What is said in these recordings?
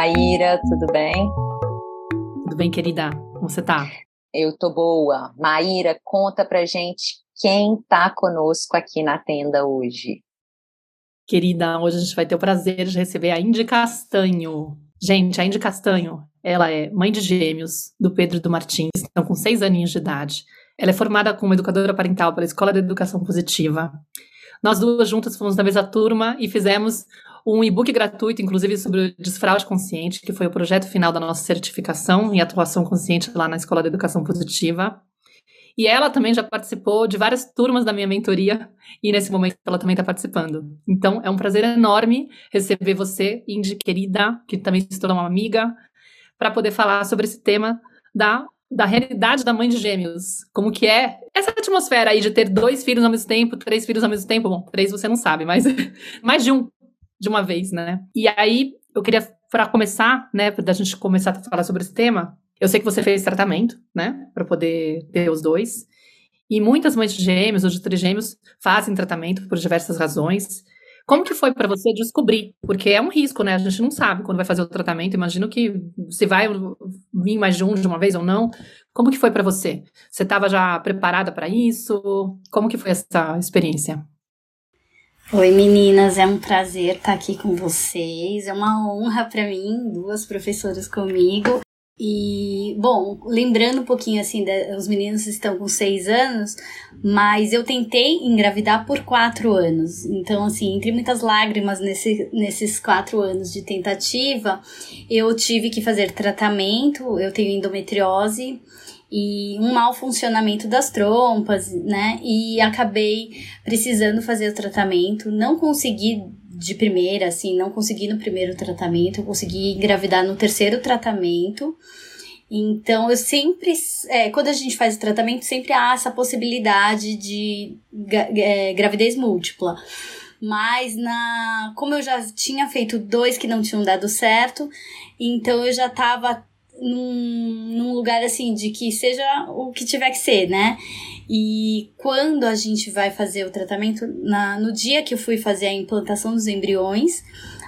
Maíra, tudo bem? Tudo bem, querida? Como você tá? Eu tô boa. Maíra, conta pra gente quem tá conosco aqui na tenda hoje. Querida, hoje a gente vai ter o prazer de receber a Indy Castanho. Gente, a Indy Castanho, ela é mãe de gêmeos do Pedro e do Martins, estão com seis aninhos de idade. Ela é formada como educadora parental pela Escola de Educação Positiva. Nós duas juntas fomos na mesma turma e fizemos um e-book gratuito, inclusive, sobre o desfraude consciente, que foi o projeto final da nossa certificação em atuação consciente lá na Escola de Educação Positiva. E ela também já participou de várias turmas da minha mentoria e nesse momento ela também está participando. Então é um prazer enorme receber você, Indy querida, que também se tornou uma amiga, para poder falar sobre esse tema da, da realidade da mãe de gêmeos. Como que é essa atmosfera aí de ter dois filhos ao mesmo tempo, três filhos ao mesmo tempo. Bom, três você não sabe, mas mais de um de uma vez, né? E aí, eu queria, para começar, né, da gente começar a falar sobre esse tema, eu sei que você fez tratamento, né, para poder ter os dois. E muitas mães de gêmeos ou de trigêmeos fazem tratamento por diversas razões. Como que foi para você descobrir? Porque é um risco, né? A gente não sabe quando vai fazer o tratamento. Imagino que se vai vir mais de um de uma vez ou não. Como que foi para você? Você estava já preparada para isso? Como que foi essa experiência? Oi meninas, é um prazer estar aqui com vocês. É uma honra para mim, duas professoras comigo. E, bom, lembrando um pouquinho assim, os meninos estão com seis anos, mas eu tentei engravidar por quatro anos. Então, assim, entre muitas lágrimas nesse, nesses quatro anos de tentativa, eu tive que fazer tratamento. Eu tenho endometriose e um mau funcionamento das trompas, né? E acabei precisando fazer o tratamento, não consegui de primeira, assim, não consegui no primeiro tratamento, eu consegui engravidar no terceiro tratamento. Então, eu sempre, é, quando a gente faz o tratamento, sempre há essa possibilidade de é, gravidez múltipla. Mas na, como eu já tinha feito dois que não tinham dado certo, então eu já estava num, num lugar assim de que seja o que tiver que ser, né? E quando a gente vai fazer o tratamento, na, no dia que eu fui fazer a implantação dos embriões,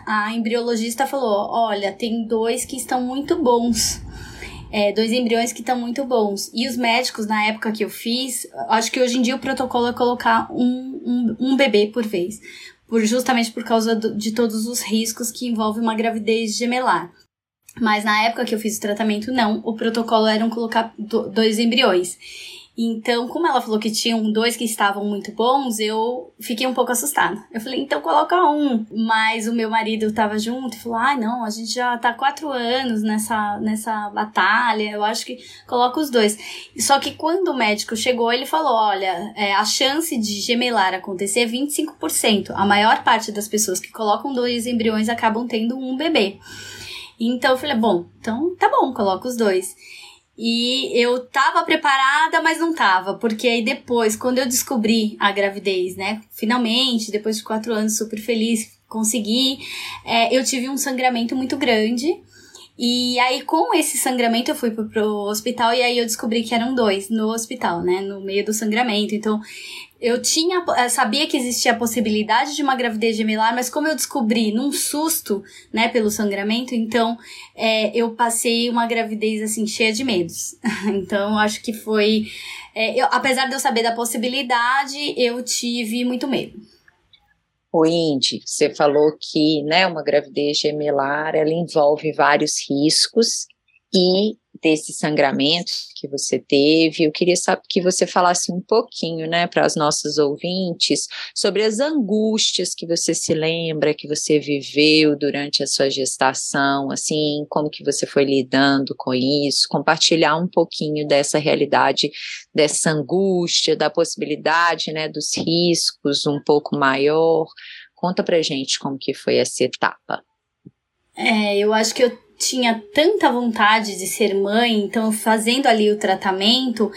a embriologista falou: olha, tem dois que estão muito bons. É, dois embriões que estão muito bons. E os médicos, na época que eu fiz, acho que hoje em dia o protocolo é colocar um, um, um bebê por vez. Por, justamente por causa do, de todos os riscos que envolve uma gravidez gemelar. Mas na época que eu fiz o tratamento, não. O protocolo era colocar dois embriões. Então, como ela falou que tinham dois que estavam muito bons, eu fiquei um pouco assustada. Eu falei, então coloca um. Mas o meu marido estava junto e falou: ah, não, a gente já tá quatro anos nessa, nessa batalha, eu acho que coloca os dois. Só que quando o médico chegou, ele falou: olha, é, a chance de gemelar acontecer é 25%. A maior parte das pessoas que colocam dois embriões acabam tendo um bebê. Então eu falei, bom, então tá bom, coloca os dois. E eu tava preparada, mas não tava, porque aí depois, quando eu descobri a gravidez, né, finalmente, depois de quatro anos, super feliz, consegui, é, eu tive um sangramento muito grande. E aí, com esse sangramento, eu fui pro, pro hospital e aí eu descobri que eram dois no hospital, né? No meio do sangramento. Então, eu tinha, eh, sabia que existia a possibilidade de uma gravidez gemelar, mas como eu descobri num susto, né, pelo sangramento, então é, eu passei uma gravidez assim cheia de medos. então acho que foi, é, eu, apesar de eu saber da possibilidade, eu tive muito medo. O Indy, você falou que, né, uma gravidez gemelar, ela envolve vários riscos e desse sangramento que você teve. Eu queria saber que você falasse um pouquinho, né, para as nossas ouvintes, sobre as angústias que você se lembra, que você viveu durante a sua gestação, assim, como que você foi lidando com isso, compartilhar um pouquinho dessa realidade, dessa angústia, da possibilidade, né, dos riscos um pouco maior. Conta pra gente como que foi essa etapa. É, eu acho que eu tinha tanta vontade de ser mãe, então fazendo ali o tratamento,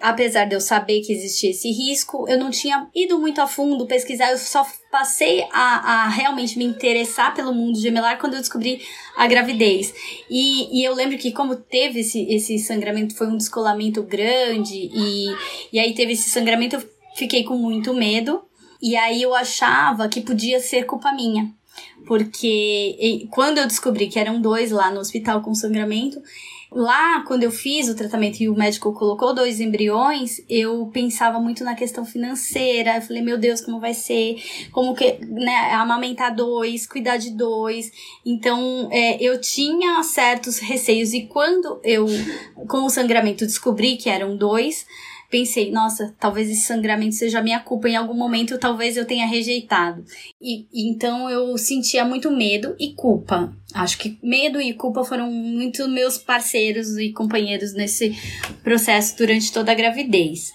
apesar de eu saber que existia esse risco, eu não tinha ido muito a fundo pesquisar, eu só passei a, a realmente me interessar pelo mundo gemelar quando eu descobri a gravidez. E, e eu lembro que como teve esse, esse sangramento, foi um descolamento grande, e, e aí teve esse sangramento, eu fiquei com muito medo, e aí eu achava que podia ser culpa minha. Porque quando eu descobri que eram dois lá no hospital com sangramento, Lá, quando eu fiz o tratamento e o médico colocou dois embriões, eu pensava muito na questão financeira. Eu falei, meu Deus, como vai ser? Como que, né, amamentar dois, cuidar de dois. Então, é, eu tinha certos receios. E quando eu, com o sangramento, descobri que eram dois, pensei, nossa, talvez esse sangramento seja minha culpa em algum momento, talvez eu tenha rejeitado. E, então eu sentia muito medo e culpa. Acho que medo e culpa foram muito meus parceiros e companheiros nesse processo durante toda a gravidez.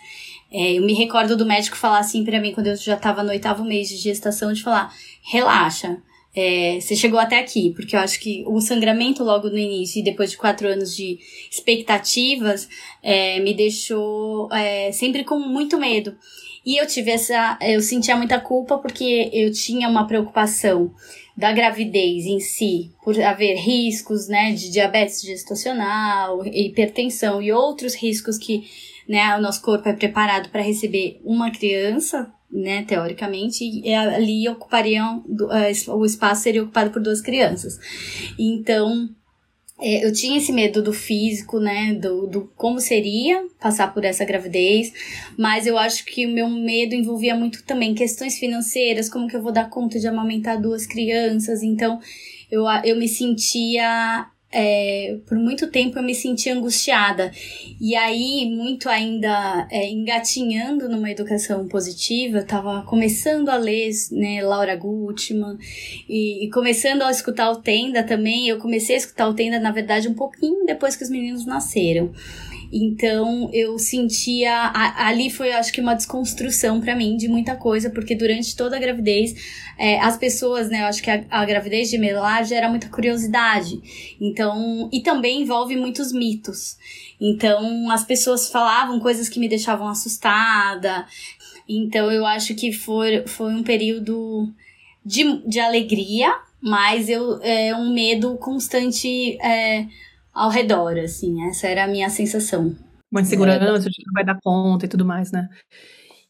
É, eu me recordo do médico falar assim para mim quando eu já estava no oitavo mês de gestação, de falar, relaxa, é, você chegou até aqui, porque eu acho que o sangramento logo no início e depois de quatro anos de expectativas é, me deixou é, sempre com muito medo. E eu tive essa. Eu sentia muita culpa porque eu tinha uma preocupação da gravidez em si, por haver riscos, né, de diabetes gestacional, hipertensão e outros riscos que, né, o nosso corpo é preparado para receber uma criança né, teoricamente, e ali ocupariam, é, o espaço seria ocupado por duas crianças. Então, é, eu tinha esse medo do físico, né, do, do como seria passar por essa gravidez, mas eu acho que o meu medo envolvia muito também questões financeiras, como que eu vou dar conta de amamentar duas crianças, então eu, eu me sentia é, por muito tempo eu me sentia angustiada. E aí, muito ainda é, engatinhando numa educação positiva, eu tava começando a ler né, Laura Gutman e, e, começando a escutar o Tenda também. Eu comecei a escutar o Tenda, na verdade, um pouquinho depois que os meninos nasceram. Então eu sentia ali foi acho que uma desconstrução para mim de muita coisa, porque durante toda a gravidez é, as pessoas, né, eu acho que a, a gravidez de gemelar gera muita curiosidade. Então, e também envolve muitos mitos. Então, as pessoas falavam coisas que me deixavam assustada. Então, eu acho que foi, foi um período de, de alegria, mas eu, é um medo constante é, ao redor, assim. Essa era a minha sensação. Uma insegurança de que vai dar conta e tudo mais, né?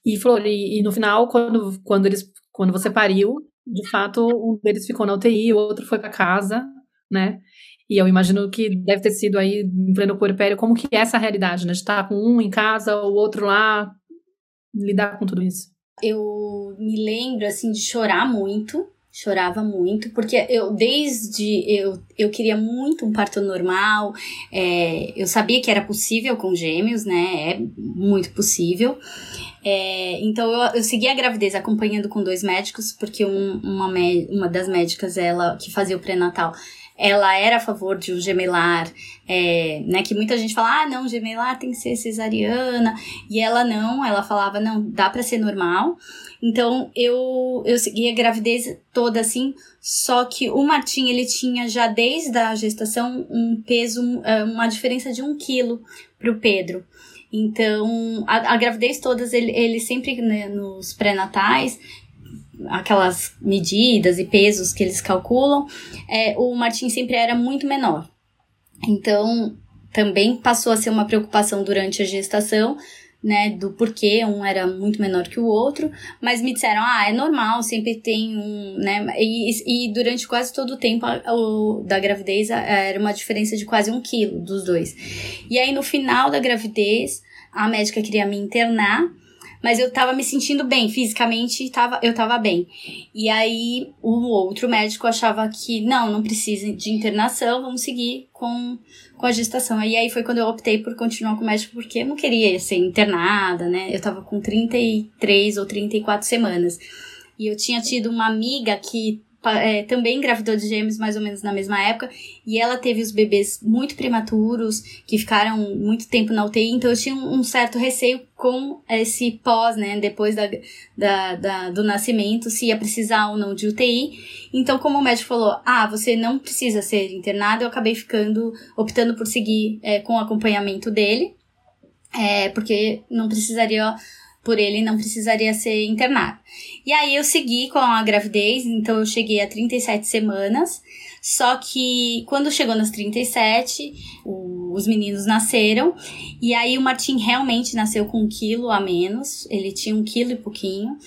E, Flor, e, e, no final, quando, quando, eles, quando você pariu, de fato, um deles ficou na UTI, o outro foi para casa, né? E eu imagino que deve ter sido aí, em pleno puerpério, como que é essa realidade, né? De estar com um em casa, o outro lá, lidar com tudo isso. Eu me lembro, assim, de chorar muito, chorava muito, porque eu desde eu, eu queria muito um parto normal, é, eu sabia que era possível com gêmeos, né? É muito possível. É, então eu, eu segui a gravidez acompanhando com dois médicos, porque um, uma, uma das médicas, ela que fazia o pré-natal, ela era a favor de um gemelar, é, né? Que muita gente fala, ah, não, gemelar tem que ser cesariana, e ela não, ela falava, não, dá para ser normal. Então eu eu segui a gravidez toda assim, só que o Martim ele tinha já desde a gestação um peso, é, uma diferença de um quilo pro Pedro. Então, a, a gravidez todas, ele, ele sempre, né, nos pré-natais, aquelas medidas e pesos que eles calculam, é, o Martim sempre era muito menor. Então, também passou a ser uma preocupação durante a gestação, né, do porquê um era muito menor que o outro, mas me disseram, ah, é normal, sempre tem um, né, e, e durante quase todo o tempo a, o, da gravidez a, era uma diferença de quase um quilo dos dois. E aí no final da gravidez, a médica queria me internar, mas eu tava me sentindo bem, fisicamente tava, eu tava bem. E aí o outro médico achava que não, não precisa de internação, vamos seguir com, com a gestação. E aí foi quando eu optei por continuar com o médico, porque eu não queria ser internada, né? Eu tava com 33 ou 34 semanas. E eu tinha tido uma amiga que é, também engravidou de gêmeos mais ou menos na mesma época, e ela teve os bebês muito prematuros, que ficaram muito tempo na UTI, então eu tinha um, certo receio com esse pós, né, depois da, da, da, do nascimento, se ia precisar ou não de UTI. Então, como o médico falou, ah, você não precisa ser internado, eu acabei ficando, optando por seguir é, com o acompanhamento dele, é, porque não precisaria por ele não precisaria ser internado. E aí eu segui com a gravidez, então eu cheguei a 37 semanas. Só que quando chegou nas 37, o os meninos nasceram. E aí o Martim realmente nasceu com um quilo a menos. Ele tinha um quilo e pouquinho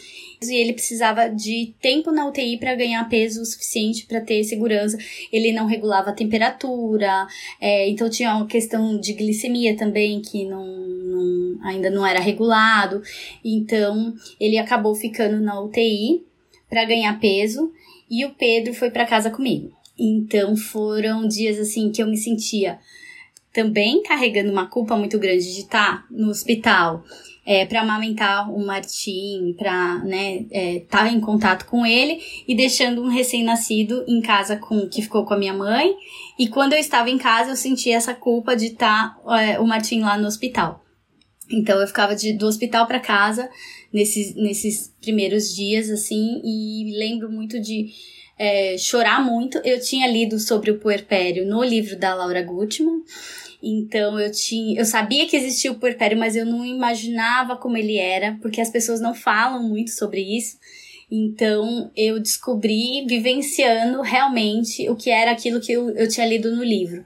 e ele precisava de tempo na UTI para ganhar peso suficiente para ter segurança. Ele não regulava a temperatura, é, então tinha uma questão de glicemia também que não, não, ainda não era regulado. Então ele acabou ficando na UTI para ganhar peso e o Pedro foi para casa comigo. Então foram dias assim que eu me sentia também carregando uma culpa muito grande de estar no hospital é, para amamentar o Martim, para né, é, tá em contato com ele e deixando um recém-nascido em casa com que ficou com a minha mãe. E quando eu estava em casa, eu sentia essa culpa de estar tá, é, o Martim lá no hospital. Então eu ficava de, do hospital para casa nesses, nesses primeiros dias, assim, e lembro muito de é, chorar muito. Eu tinha lido sobre o puerpério no livro da Laura Gutman. Então eu tinha, eu sabia que existia o puerpério, mas eu não imaginava como ele era, porque as pessoas não falam muito sobre isso. Então eu descobri vivenciando realmente o que era aquilo que eu, eu tinha lido no livro.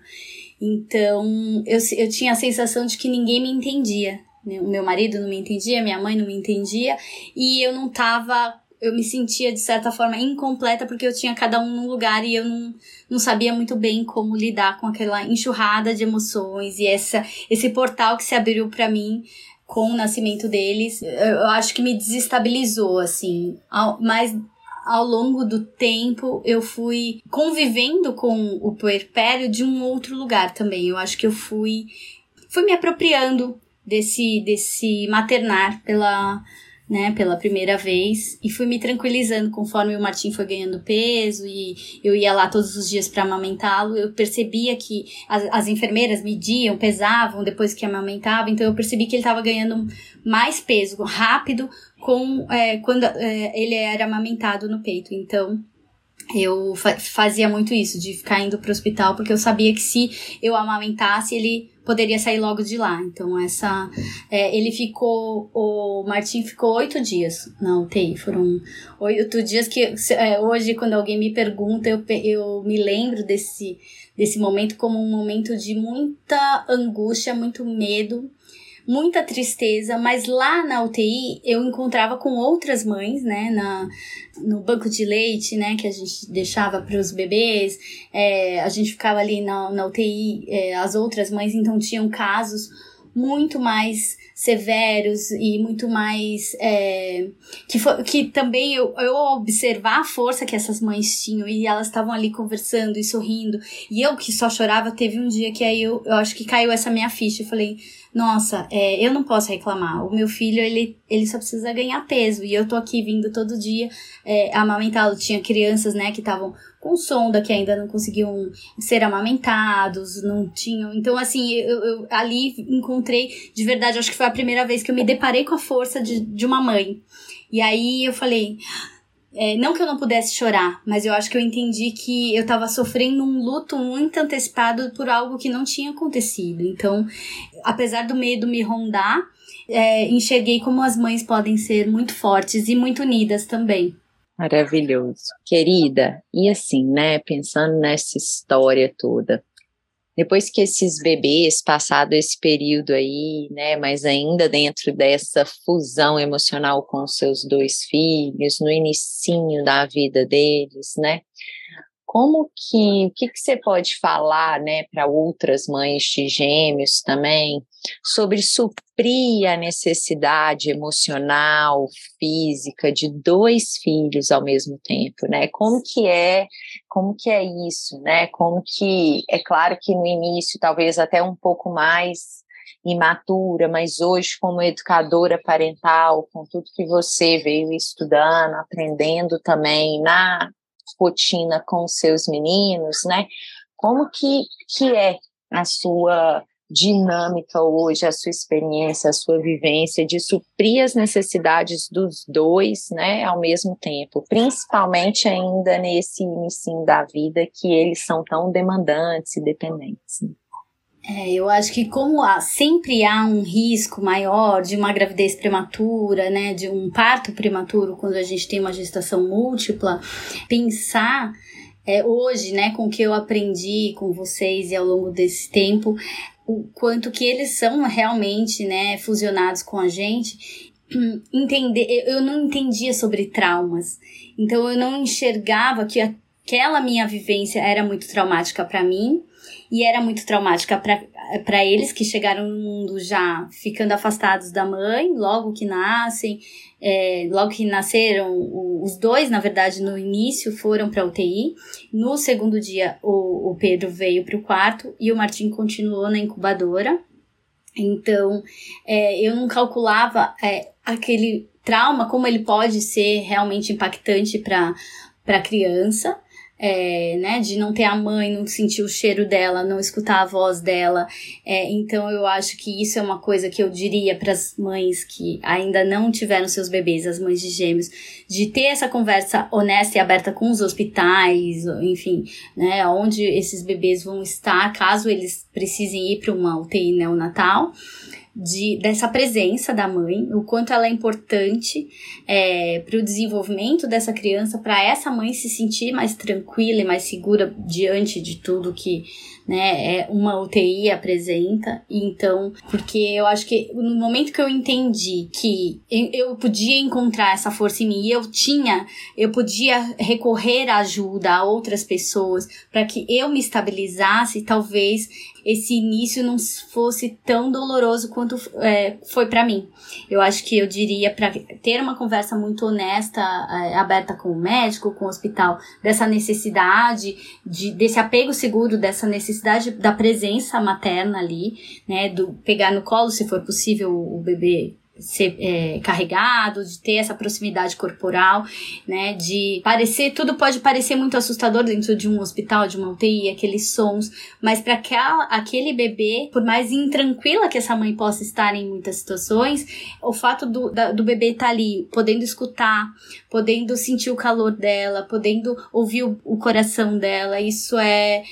Então eu, eu tinha a sensação de que ninguém me entendia. Né? O meu marido não me entendia, minha mãe não me entendia, e eu não tava eu me sentia de certa forma incompleta porque eu tinha cada um num lugar e eu não, não sabia muito bem como lidar com aquela enxurrada de emoções e essa esse portal que se abriu para mim com o nascimento deles. Eu acho que me desestabilizou assim, mas ao longo do tempo eu fui convivendo com o puerpério de um outro lugar também. Eu acho que eu fui fui me apropriando desse desse maternar pela né, pela primeira vez e fui me tranquilizando conforme o Martim foi ganhando peso e eu ia lá todos os dias para amamentá-lo. Eu percebia que as, as enfermeiras mediam, pesavam depois que amamentava, então eu percebi que ele estava ganhando mais peso rápido com é, quando é, ele era amamentado no peito. Então eu fa fazia muito isso, de ficar indo pro hospital, porque eu sabia que se eu amamentasse, ele poderia sair logo de lá. Então, essa. É, ele ficou. O Martim ficou oito dias na UTI. Foram oito dias que. É, hoje, quando alguém me pergunta, eu, eu me lembro desse, desse momento como um momento de muita angústia, muito medo muita tristeza, mas lá na UTI eu encontrava com outras mães, né, na, no banco de leite, né, que a gente deixava para os bebês, é, a gente ficava ali na, na UTI, é, as outras mães então tinham casos muito mais severos e muito mais é, que, foi, que também eu, eu observar a força que essas mães tinham e elas estavam ali conversando e sorrindo. E eu que só chorava teve um dia que aí eu, eu acho que caiu essa minha ficha. Eu falei nossa, é, eu não posso reclamar. O meu filho, ele, ele só precisa ganhar peso. E eu tô aqui vindo todo dia é, amamentá-lo. Tinha crianças, né, que estavam com sonda, que ainda não conseguiam ser amamentados, não tinham. Então, assim, eu, eu ali encontrei, de verdade, acho que foi a primeira vez que eu me deparei com a força de, de uma mãe. E aí eu falei, é, não que eu não pudesse chorar, mas eu acho que eu entendi que eu estava sofrendo um luto muito antecipado por algo que não tinha acontecido. Então, apesar do medo me rondar, é, enxerguei como as mães podem ser muito fortes e muito unidas também. Maravilhoso. Querida, e assim, né, pensando nessa história toda, depois que esses bebês, passado esse período aí, né, mas ainda dentro dessa fusão emocional com seus dois filhos, no inicinho da vida deles, né, como que, o que, que você pode falar, né, para outras mães de gêmeos também, sobre suprir a necessidade emocional, física de dois filhos ao mesmo tempo, né? Como que é, como que é isso, né? Como que, é claro que no início talvez até um pouco mais imatura, mas hoje como educadora parental, com tudo que você veio estudando, aprendendo também na rotina com seus meninos, né? Como que, que é a sua dinâmica hoje, a sua experiência, a sua vivência de suprir as necessidades dos dois, né, ao mesmo tempo, principalmente ainda nesse início da vida que eles são tão demandantes e dependentes. Né? É, eu acho que como há, sempre há um risco maior de uma gravidez prematura, né, de um parto prematuro quando a gente tem uma gestação múltipla, pensar é, hoje, né, com o que eu aprendi com vocês e ao longo desse tempo, o quanto que eles são realmente, né, fusionados com a gente, entender, eu não entendia sobre traumas. Então eu não enxergava que aquela minha vivência era muito traumática para mim e era muito traumática para eles que chegaram no mundo já ficando afastados da mãe, logo que nascem, é, logo que nasceram, os dois, na verdade, no início foram para UTI. No segundo dia, o, o Pedro veio para o quarto e o Martim continuou na incubadora. Então, é, eu não calculava é, aquele trauma, como ele pode ser realmente impactante para a criança é, né, de não ter a mãe, não sentir o cheiro dela, não escutar a voz dela. É, então eu acho que isso é uma coisa que eu diria para as mães que ainda não tiveram seus bebês, as mães de gêmeos, de ter essa conversa honesta e aberta com os hospitais, enfim, né, onde esses bebês vão estar, caso eles precisem ir para uma UTI neonatal de, dessa presença da mãe, o quanto ela é importante é, para o desenvolvimento dessa criança, para essa mãe se sentir mais tranquila e mais segura diante de tudo que né, é uma UTI apresenta. Então, porque eu acho que no momento que eu entendi que eu podia encontrar essa força em mim, e eu tinha, eu podia recorrer à ajuda a outras pessoas para que eu me estabilizasse, talvez esse início não fosse tão doloroso quanto é, foi para mim. Eu acho que eu diria para ter uma conversa muito honesta, é, aberta com o médico, com o hospital, dessa necessidade de desse apego seguro, dessa necessidade da presença materna ali, né, do pegar no colo se for possível o bebê ser é, carregado, de ter essa proximidade corporal, né? De parecer, tudo pode parecer muito assustador dentro de um hospital, de uma UTI, aqueles sons, mas para aquele bebê, por mais intranquila que essa mãe possa estar em muitas situações, o fato do, da, do bebê estar tá ali, podendo escutar, podendo sentir o calor dela, podendo ouvir o, o coração dela, isso é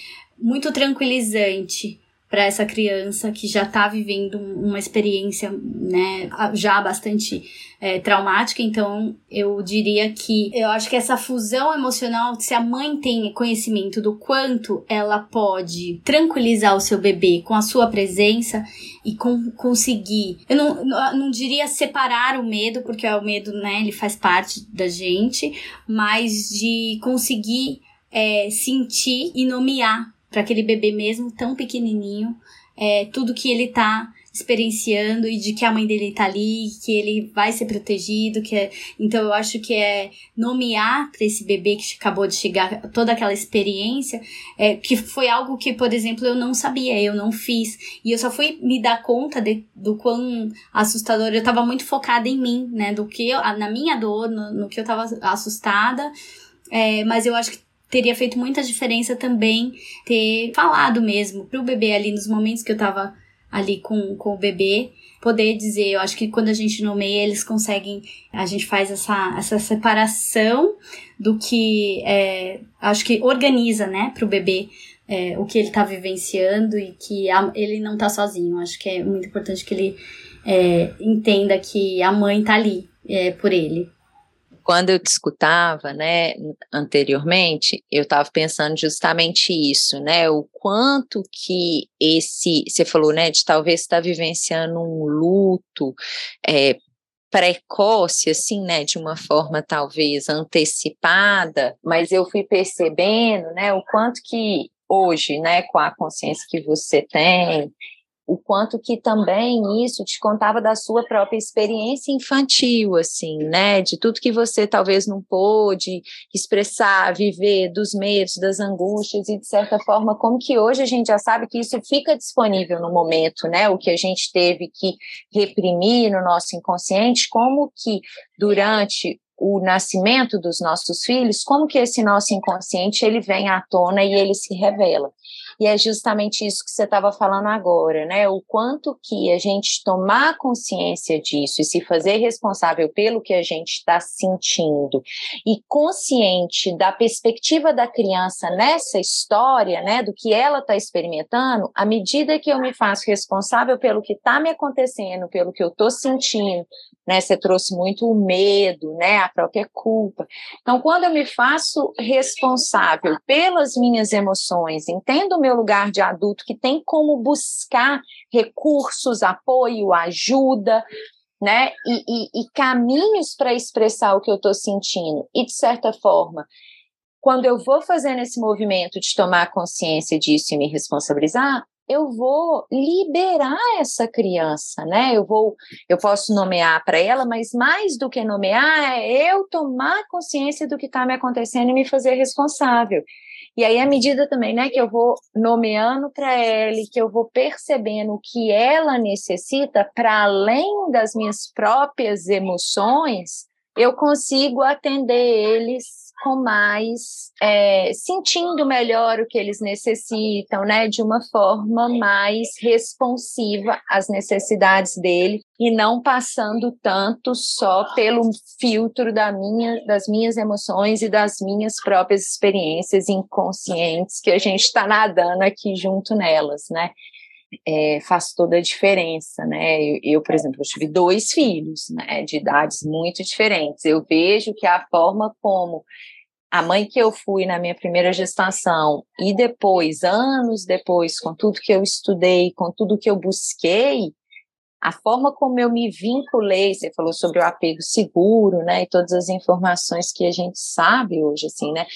muito tranquilizante para essa criança que já está vivendo uma experiência, né, já bastante é, traumática. Então, eu diria que eu acho que essa fusão emocional, se a mãe tem conhecimento do quanto ela pode tranquilizar o seu bebê com a sua presença e com, conseguir, eu não, não diria separar o medo, porque o medo, né, ele faz parte da gente, mas de conseguir é, sentir e nomear para aquele bebê mesmo tão pequenininho, é, tudo que ele tá experienciando e de que a mãe dele tá ali, que ele vai ser protegido, que é, então eu acho que é nomear para esse bebê que acabou de chegar toda aquela experiência, é, que foi algo que, por exemplo, eu não sabia, eu não fiz, e eu só fui me dar conta de, do quão assustador, eu tava muito focada em mim, né, do que eu, na minha dor, no, no que eu tava assustada, é, mas eu acho que teria feito muita diferença também ter falado mesmo pro bebê ali nos momentos que eu tava ali com, com o bebê, poder dizer, eu acho que quando a gente nomeia, eles conseguem, a gente faz essa, essa separação do que, é, acho que organiza, né, pro bebê é, o que ele tá vivenciando e que a, ele não tá sozinho. Acho que é muito importante que ele é, entenda que a mãe tá ali é, por ele quando eu te escutava, né, anteriormente, eu estava pensando justamente isso, né, o quanto que esse, você falou, né, de talvez estar tá vivenciando um luto é, precoce, assim, né, de uma forma talvez antecipada, mas eu fui percebendo, né, o quanto que hoje, né, com a consciência que você tem, o quanto que também isso te contava da sua própria experiência infantil, assim, né? De tudo que você talvez não pôde expressar, viver, dos medos, das angústias, e de certa forma, como que hoje a gente já sabe que isso fica disponível no momento, né? O que a gente teve que reprimir no nosso inconsciente, como que durante o nascimento dos nossos filhos, como que esse nosso inconsciente ele vem à tona e ele se revela. E é justamente isso que você estava falando agora, né? O quanto que a gente tomar consciência disso e se fazer responsável pelo que a gente está sentindo e consciente da perspectiva da criança nessa história, né? Do que ela está experimentando, à medida que eu me faço responsável pelo que está me acontecendo, pelo que eu estou sentindo, né? Você trouxe muito o medo, né? A própria culpa. Então, quando eu me faço responsável pelas minhas emoções, entendo o meu lugar de adulto que tem como buscar recursos, apoio, ajuda, né? E, e, e caminhos para expressar o que eu estou sentindo. E, de certa forma, quando eu vou fazendo esse movimento de tomar consciência disso e me responsabilizar, eu vou liberar essa criança, né? Eu vou, eu posso nomear para ela, mas mais do que nomear é eu tomar consciência do que está me acontecendo e me fazer responsável. E aí, à medida também, né, que eu vou nomeando para ela e que eu vou percebendo o que ela necessita, para além das minhas próprias emoções, eu consigo atender eles com mais, é, sentindo melhor o que eles necessitam, né, de uma forma mais responsiva às necessidades dele e não passando tanto só pelo filtro da minha, das minhas emoções e das minhas próprias experiências inconscientes que a gente está nadando aqui junto nelas, né? É, faz toda a diferença, né? Eu, eu, por exemplo, eu tive dois filhos, né, de idades muito diferentes. Eu vejo que a forma como a mãe que eu fui na minha primeira gestação e depois, anos depois, com tudo que eu estudei, com tudo que eu busquei, a forma como eu me vinculei, você falou sobre o apego seguro, né, e todas as informações que a gente sabe hoje, assim, né,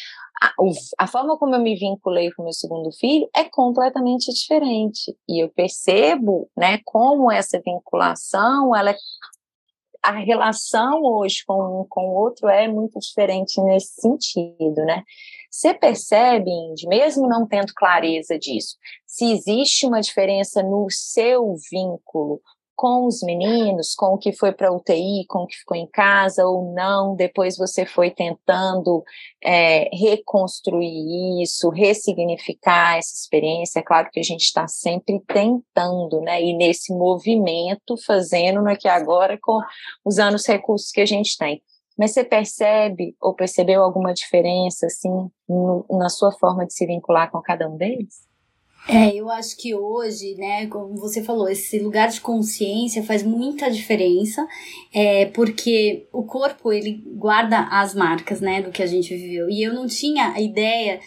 a, a forma como eu me vinculei com meu segundo filho é completamente diferente, e eu percebo, né, como essa vinculação, ela é a relação hoje com com o outro é muito diferente nesse sentido, né? Você percebe, Indy, mesmo não tendo clareza disso, se existe uma diferença no seu vínculo com os meninos, com o que foi para UTI, com o que ficou em casa ou não, depois você foi tentando é, reconstruir isso, ressignificar essa experiência. É claro que a gente está sempre tentando, né? E nesse movimento, fazendo aqui agora, com usando os recursos que a gente tem. Mas você percebe ou percebeu alguma diferença, assim, no, na sua forma de se vincular com cada um deles? É, eu acho que hoje, né, como você falou, esse lugar de consciência faz muita diferença, é, porque o corpo, ele guarda as marcas, né, do que a gente viveu. E eu não tinha ideia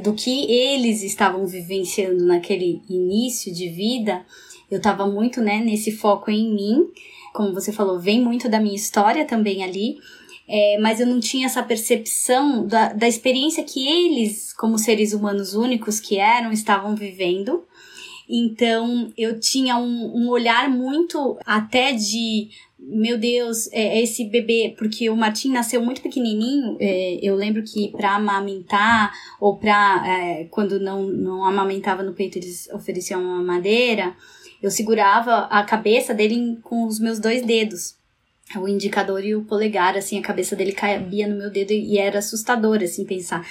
do que eles estavam vivenciando naquele início de vida. Eu tava muito, né, nesse foco em mim. Como você falou, vem muito da minha história também ali é, mas eu não tinha essa percepção da, da experiência que eles, como seres humanos únicos que eram, estavam vivendo. Então eu tinha um, um olhar muito até de meu Deus, é, é esse bebê, porque o Martim nasceu muito pequenininho, é, eu lembro que para amamentar, ou para é, quando não, não amamentava no peito, eles ofereciam uma madeira, eu segurava a cabeça dele com os meus dois dedos o indicador e o polegar, assim, a cabeça dele cabia no meu dedo e era assustador, assim, pensar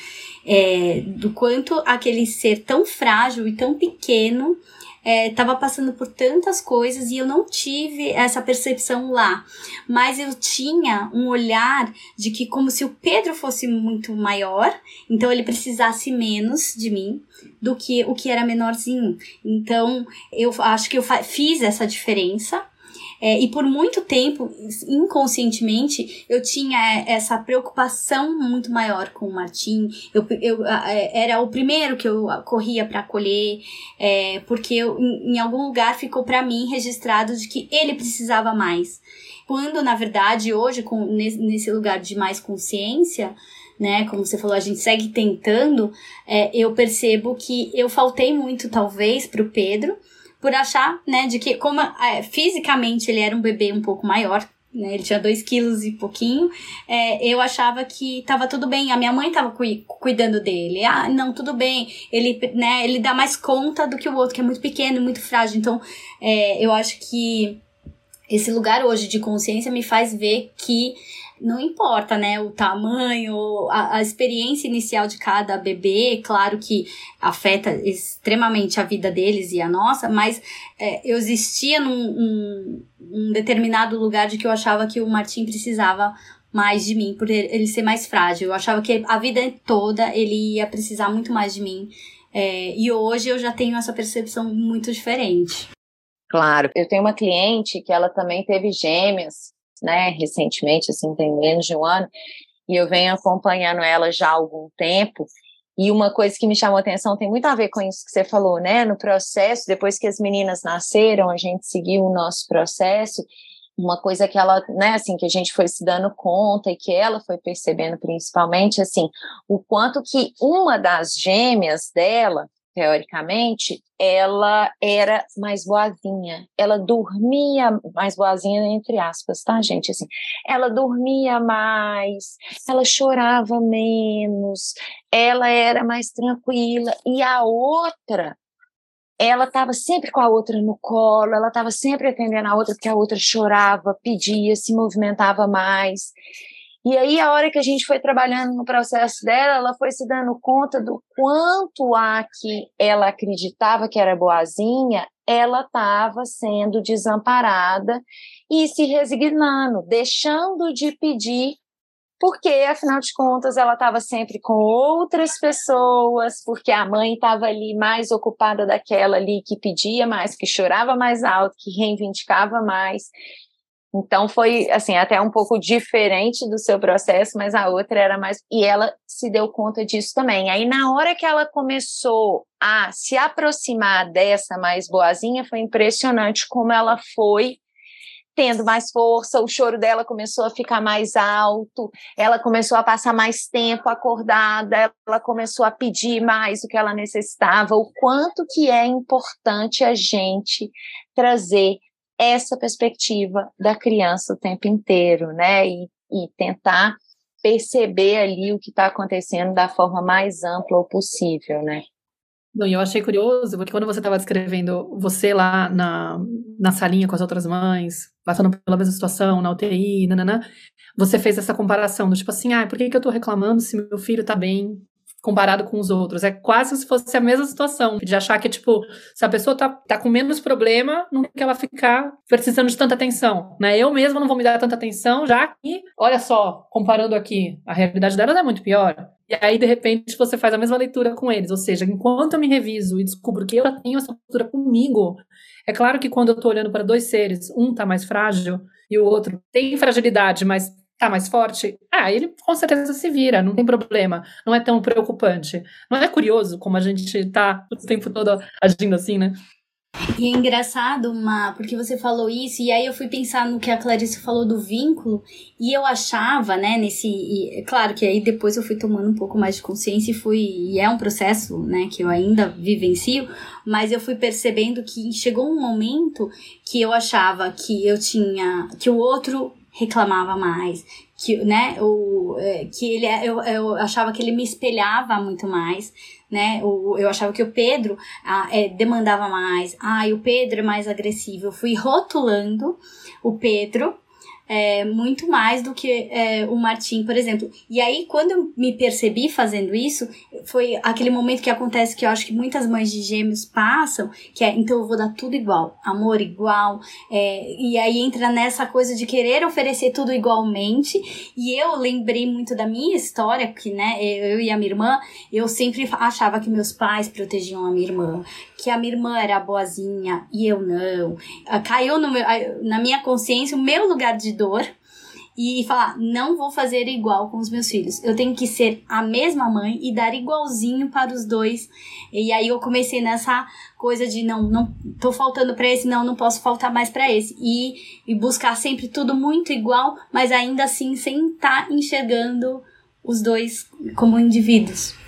é, do quanto aquele ser tão frágil e tão pequeno estava é, passando por tantas coisas e eu não tive essa percepção lá, mas eu tinha um olhar de que como se o Pedro fosse muito maior, então ele precisasse menos de mim do que o que era menorzinho. Então eu acho que eu fiz essa diferença é, e por muito tempo, inconscientemente, eu tinha essa preocupação muito maior com o Martim. Eu, eu era o primeiro que eu corria para acolher, é, porque eu, em, em algum lugar ficou para mim registrado de que ele precisava mais. Quando, na verdade, hoje, com, nesse lugar de mais consciência, né? Como você falou, a gente segue tentando. É, eu percebo que eu faltei muito, talvez, pro Pedro, por achar, né, de que como é, fisicamente ele era um bebê um pouco maior, né, ele tinha dois quilos e pouquinho, é, eu achava que tava tudo bem, a minha mãe tava cu cuidando dele, ah, não, tudo bem, ele, né, ele dá mais conta do que o outro, que é muito pequeno, muito frágil, então, é, eu acho que esse lugar hoje de consciência me faz ver que não importa, né, o tamanho, a, a, experiência inicial de cada bebê, claro que afeta extremamente a vida deles e a nossa, mas é, eu existia num um, um determinado lugar de que eu achava que o Martim precisava mais de mim, por ele ser mais frágil. Eu achava que a vida toda ele ia precisar muito mais de mim. É, e hoje eu já tenho essa percepção muito diferente. Claro, eu tenho uma cliente que ela também teve gêmeas né, recentemente, assim, tem menos de um ano, e eu venho acompanhando ela já há algum tempo, e uma coisa que me chamou a atenção tem muito a ver com isso que você falou, né? No processo, depois que as meninas nasceram, a gente seguiu o nosso processo. Uma coisa que ela, né, assim, que a gente foi se dando conta e que ela foi percebendo principalmente, assim, o quanto que uma das gêmeas dela, teoricamente, ela era mais boazinha, ela dormia mais boazinha, entre aspas, tá, gente? Assim, ela dormia mais, ela chorava menos, ela era mais tranquila, e a outra, ela estava sempre com a outra no colo, ela estava sempre atendendo a outra, porque a outra chorava, pedia, se movimentava mais. E aí, a hora que a gente foi trabalhando no processo dela, ela foi se dando conta do quanto a que ela acreditava que era boazinha, ela estava sendo desamparada e se resignando, deixando de pedir, porque, afinal de contas, ela estava sempre com outras pessoas, porque a mãe estava ali mais ocupada daquela ali que pedia mais, que chorava mais alto, que reivindicava mais. Então foi assim até um pouco diferente do seu processo, mas a outra era mais e ela se deu conta disso também. Aí na hora que ela começou a se aproximar dessa mais boazinha, foi impressionante como ela foi tendo mais força, o choro dela começou a ficar mais alto, ela começou a passar mais tempo acordada, ela começou a pedir mais o que ela necessitava, o quanto que é importante a gente trazer essa perspectiva da criança o tempo inteiro, né? E, e tentar perceber ali o que está acontecendo da forma mais ampla possível, né? Não, eu achei curioso, porque quando você estava descrevendo você lá na, na salinha com as outras mães, passando pela mesma situação, na UTI, nananã, você fez essa comparação do tipo assim, ah, por que, que eu estou reclamando se meu filho está bem comparado com os outros. É quase se fosse a mesma situação, de achar que, tipo, se a pessoa tá, tá com menos problema, não quer ela ficar precisando de tanta atenção, né? Eu mesma não vou me dar tanta atenção, já que, olha só, comparando aqui, a realidade delas é muito pior. E aí, de repente, você faz a mesma leitura com eles. Ou seja, enquanto eu me reviso e descubro que eu já tenho essa postura comigo, é claro que quando eu tô olhando para dois seres, um tá mais frágil e o outro tem fragilidade, mas tá mais forte, ah, ele com certeza se vira, não tem problema, não é tão preocupante. Não é curioso como a gente tá o tempo todo agindo assim, né? E é engraçado, Ma, porque você falou isso, e aí eu fui pensar no que a Clarice falou do vínculo, e eu achava, né, nesse. E, claro que aí depois eu fui tomando um pouco mais de consciência e fui. E é um processo, né, que eu ainda vivencio, mas eu fui percebendo que chegou um momento que eu achava que eu tinha. que o outro reclamava mais, que, né, o, é, que ele, é, eu, eu achava que ele me espelhava muito mais, né, o, eu achava que o Pedro ah, é, demandava mais, ah, o Pedro é mais agressivo, eu fui rotulando o Pedro é, muito mais do que é, o Martim, por exemplo. E aí, quando eu me percebi fazendo isso, foi aquele momento que acontece que eu acho que muitas mães de gêmeos passam, que é, então eu vou dar tudo igual, amor igual, é, e aí entra nessa coisa de querer oferecer tudo igualmente, e eu lembrei muito da minha história, que, né, eu e a minha irmã, eu sempre achava que meus pais protegiam a minha irmã, que a minha irmã era boazinha e eu não. Caiu meu, na minha consciência o meu lugar de dor e falar, não vou fazer igual com os meus filhos. Eu tenho que ser a mesma mãe e dar igualzinho para os dois. E aí eu comecei nessa coisa de não, não tô faltando para esse, não, não posso faltar mais para esse. E, e buscar sempre tudo muito igual, mas ainda assim sem estar tá enxergando os dois como indivíduos.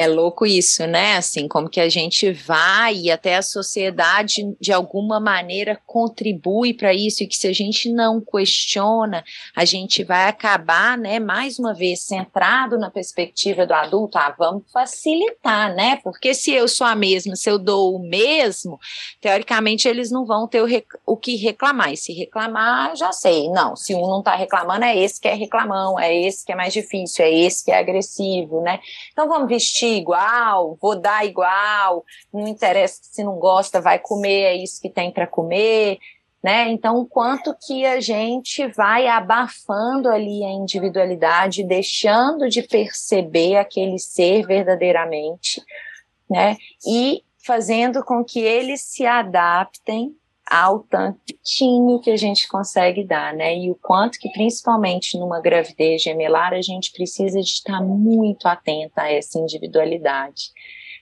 É louco isso, né? Assim, como que a gente vai e até a sociedade, de alguma maneira, contribui para isso, e que se a gente não questiona, a gente vai acabar, né, mais uma vez, centrado na perspectiva do adulto, ah, vamos facilitar, né? Porque se eu sou a mesma, se eu dou o mesmo, teoricamente eles não vão ter o, o que reclamar. E se reclamar, já sei. Não, se um não está reclamando, é esse que é reclamão, é esse que é mais difícil, é esse que é agressivo, né? Então vamos vestir igual, vou dar igual, não interessa se não gosta, vai comer, é isso que tem para comer, né? Então, quanto que a gente vai abafando ali a individualidade, deixando de perceber aquele ser verdadeiramente, né? E fazendo com que eles se adaptem ao tantinho que a gente consegue dar, né? E o quanto que, principalmente numa gravidez gemelar, a gente precisa de estar muito atenta a essa individualidade,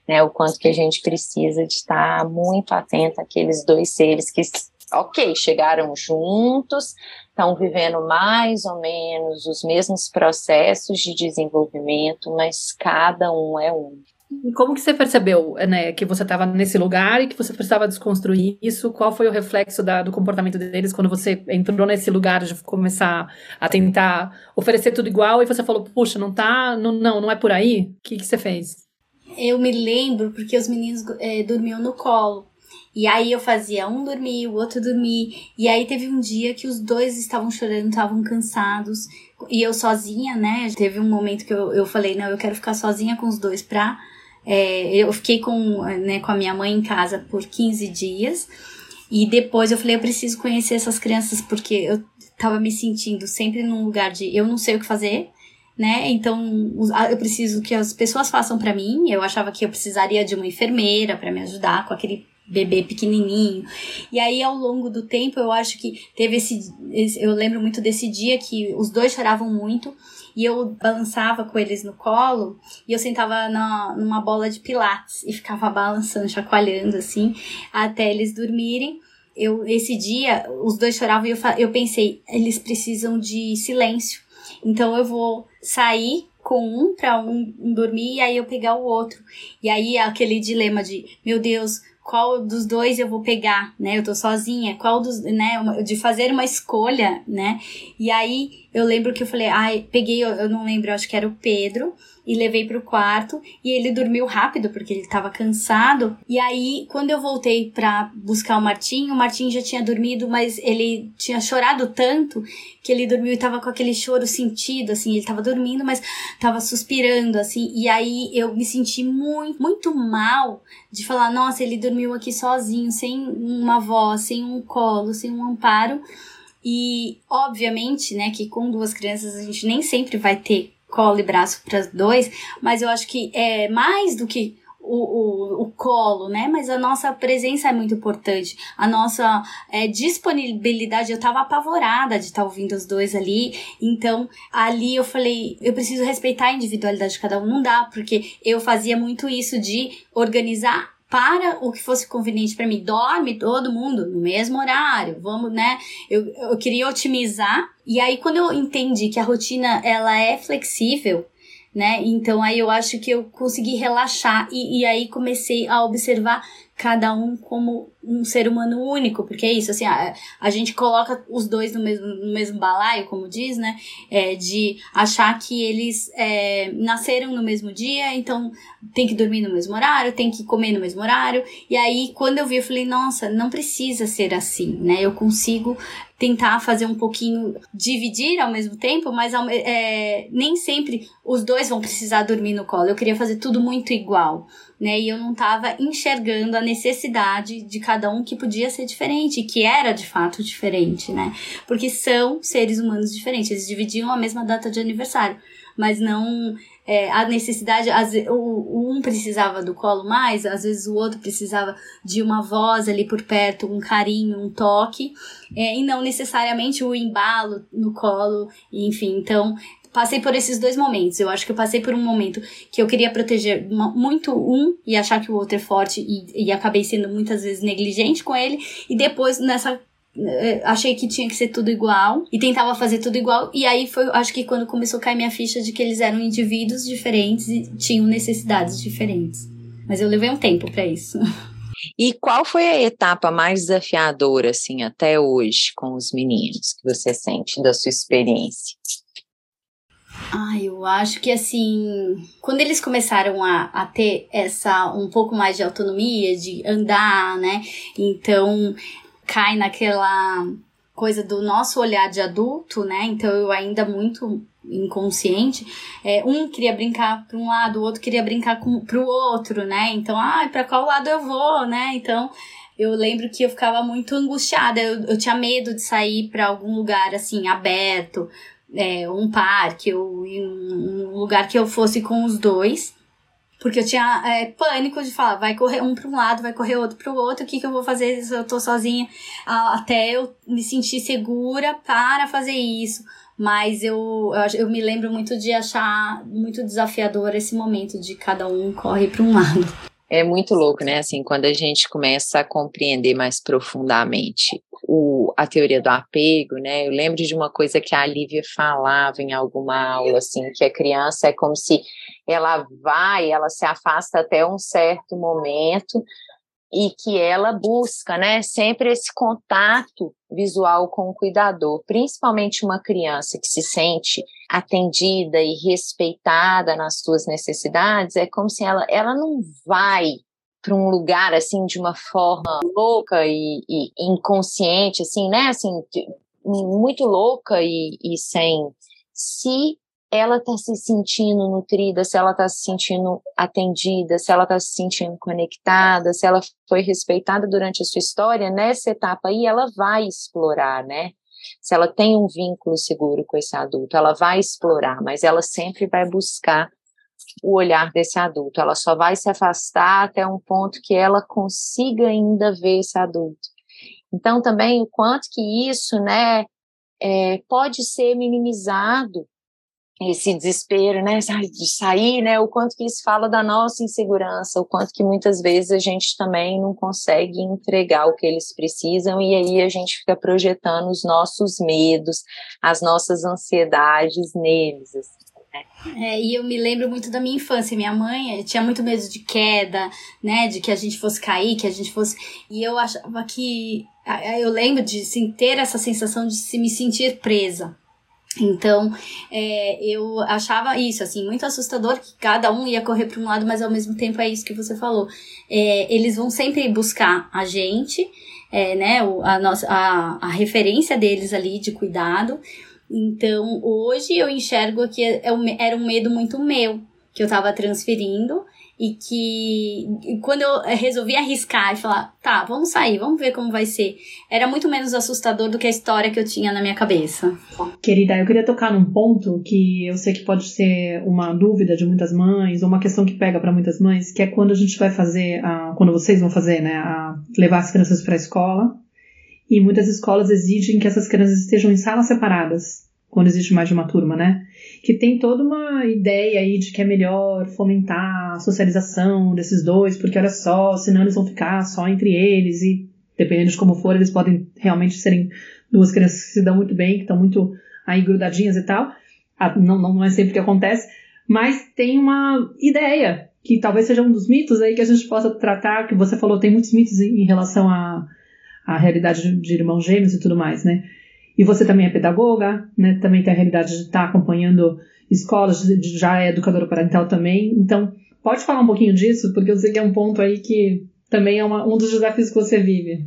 né? O quanto que a gente precisa de estar muito atenta àqueles dois seres que, ok, chegaram juntos, estão vivendo mais ou menos os mesmos processos de desenvolvimento, mas cada um é um. Como que você percebeu, né, que você estava nesse lugar e que você precisava desconstruir isso? Qual foi o reflexo da, do comportamento deles quando você entrou nesse lugar de começar a tentar oferecer tudo igual e você falou, puxa, não tá, não, não, não é por aí? O que, que você fez? Eu me lembro porque os meninos é, dormiam no colo. E aí eu fazia um dormir, o outro dormir. E aí teve um dia que os dois estavam chorando, estavam cansados. E eu sozinha, né? Teve um momento que eu, eu falei, não, eu quero ficar sozinha com os dois pra é, eu fiquei com, né, com a minha mãe em casa por 15 dias. E depois eu falei, eu preciso conhecer essas crianças porque eu tava me sentindo sempre num lugar de eu não sei o que fazer, né? Então eu preciso que as pessoas façam para mim. Eu achava que eu precisaria de uma enfermeira para me ajudar com aquele bebê pequenininho. E aí ao longo do tempo eu acho que teve esse, eu lembro muito desse dia que os dois choravam muito e eu balançava com eles no colo e eu sentava na, numa bola de pilates e ficava balançando, chacoalhando assim, até eles dormirem. Eu, esse dia, os dois choravam e eu, eu pensei, eles precisam de silêncio. Então eu vou sair com um para um, um dormir e aí eu pegar o outro. E aí aquele dilema de, meu Deus, qual dos dois eu vou pegar, né? Eu tô sozinha, qual dos, né? De fazer uma escolha, né? E aí eu lembro que eu falei, ai, peguei, eu, eu não lembro, acho que era o Pedro, e levei pro quarto, e ele dormiu rápido, porque ele tava cansado. E aí, quando eu voltei pra buscar o Martim, o Martim já tinha dormido, mas ele tinha chorado tanto que ele dormiu e tava com aquele choro sentido, assim, ele tava dormindo, mas tava suspirando, assim, e aí eu me senti muito, muito mal de falar, nossa, ele dormiu aqui sozinho, sem uma voz, sem um colo, sem um amparo. E, obviamente, né, que com duas crianças a gente nem sempre vai ter colo e braço para dois, mas eu acho que é mais do que o, o, o, colo, né? Mas a nossa presença é muito importante. A nossa é, disponibilidade, eu tava apavorada de estar tá ouvindo os dois ali. Então, ali eu falei, eu preciso respeitar a individualidade de cada um. Não dá, porque eu fazia muito isso de organizar para o que fosse conveniente para mim. Dorme todo mundo no mesmo horário, vamos, né? Eu, eu queria otimizar. E aí, quando eu entendi que a rotina ela é flexível, né? Então aí eu acho que eu consegui relaxar e, e aí comecei a observar cada um como um ser humano único, porque é isso, assim, a, a gente coloca os dois no mesmo, no mesmo balaio, como diz, né, é, de achar que eles é, nasceram no mesmo dia, então tem que dormir no mesmo horário, tem que comer no mesmo horário, e aí quando eu vi, eu falei, nossa, não precisa ser assim, né, eu consigo tentar fazer um pouquinho, dividir ao mesmo tempo, mas é, nem sempre os dois vão precisar dormir no colo, eu queria fazer tudo muito igual, né? E eu não estava enxergando a necessidade de cada um que podia ser diferente, que era de fato diferente, né? Porque são seres humanos diferentes, eles dividiam a mesma data de aniversário, mas não é, a necessidade, às, o, um precisava do colo mais, às vezes o outro precisava de uma voz ali por perto, um carinho, um toque, é, e não necessariamente o embalo no colo, enfim. Então, passei por esses dois momentos. Eu acho que eu passei por um momento que eu queria proteger muito um e achar que o outro é forte e, e acabei sendo muitas vezes negligente com ele. E depois nessa eh, achei que tinha que ser tudo igual e tentava fazer tudo igual e aí foi acho que quando começou a cair minha ficha de que eles eram indivíduos diferentes e tinham necessidades diferentes mas eu levei um tempo para isso e qual foi a etapa mais desafiadora assim até hoje com os meninos que você sente da sua experiência ah, eu acho que assim, quando eles começaram a, a ter essa um pouco mais de autonomia, de andar, né? Então cai naquela coisa do nosso olhar de adulto, né? Então eu ainda muito inconsciente, é, um queria brincar para um lado, o outro queria brincar para o outro, né? Então, ah, para qual lado eu vou, né? Então eu lembro que eu ficava muito angustiada, eu, eu tinha medo de sair para algum lugar assim aberto, é, um parque ou um lugar que eu fosse com os dois. Porque eu tinha é, pânico de falar, vai correr um para um lado, vai correr outro para o outro, o que, que eu vou fazer se eu tô sozinha? Até eu me sentir segura para fazer isso. Mas eu, eu, eu me lembro muito de achar muito desafiador esse momento de cada um corre para um lado. É muito louco, né? Assim, quando a gente começa a compreender mais profundamente o, a teoria do apego, né? Eu lembro de uma coisa que a Lívia falava em alguma aula, assim, que a criança é como se ela vai, ela se afasta até um certo momento e que ela busca, né, sempre esse contato visual com o cuidador, principalmente uma criança que se sente atendida e respeitada nas suas necessidades, é como se ela, ela não vai para um lugar assim de uma forma louca e, e inconsciente, assim, né, assim, muito louca e, e sem se ela está se sentindo nutrida, se ela está se sentindo atendida, se ela está se sentindo conectada, se ela foi respeitada durante a sua história, nessa etapa aí ela vai explorar, né? Se ela tem um vínculo seguro com esse adulto, ela vai explorar, mas ela sempre vai buscar o olhar desse adulto. Ela só vai se afastar até um ponto que ela consiga ainda ver esse adulto. Então, também o quanto que isso, né, é, pode ser minimizado esse desespero, né, de sair, né, o quanto que isso fala da nossa insegurança, o quanto que muitas vezes a gente também não consegue entregar o que eles precisam e aí a gente fica projetando os nossos medos, as nossas ansiedades neles. É, e eu me lembro muito da minha infância. Minha mãe tinha muito medo de queda, né? De que a gente fosse cair, que a gente fosse. E eu achava que. Eu lembro de assim, ter essa sensação de se me sentir presa, então, é, eu achava isso, assim, muito assustador que cada um ia correr para um lado, mas ao mesmo tempo é isso que você falou. É, eles vão sempre buscar a gente, é, né, a, nossa, a, a referência deles ali de cuidado. Então, hoje eu enxergo que é, é era um medo muito meu, que eu estava transferindo, e que quando eu resolvi arriscar e falar, tá, vamos sair, vamos ver como vai ser, era muito menos assustador do que a história que eu tinha na minha cabeça. Querida, eu queria tocar num ponto que eu sei que pode ser uma dúvida de muitas mães, ou uma questão que pega para muitas mães, que é quando a gente vai fazer, a, quando vocês vão fazer, né, a levar as crianças para a escola, e muitas escolas exigem que essas crianças estejam em salas separadas, quando existe mais de uma turma, né? que tem toda uma ideia aí de que é melhor fomentar a socialização desses dois, porque olha só, senão eles vão ficar só entre eles e dependendo de como for, eles podem realmente serem duas crianças que se dão muito bem, que estão muito aí grudadinhas e tal. Ah, não, não é sempre que acontece, mas tem uma ideia que talvez seja um dos mitos aí que a gente possa tratar, que você falou, tem muitos mitos em, relação à, à realidade de, irmãos gêmeos e tudo mais, né? E você também é pedagoga, né? Também tem a realidade de estar acompanhando escolas, já é educadora parental também. Então, pode falar um pouquinho disso, porque eu sei que é um ponto aí que também é uma, um dos desafios que você vive.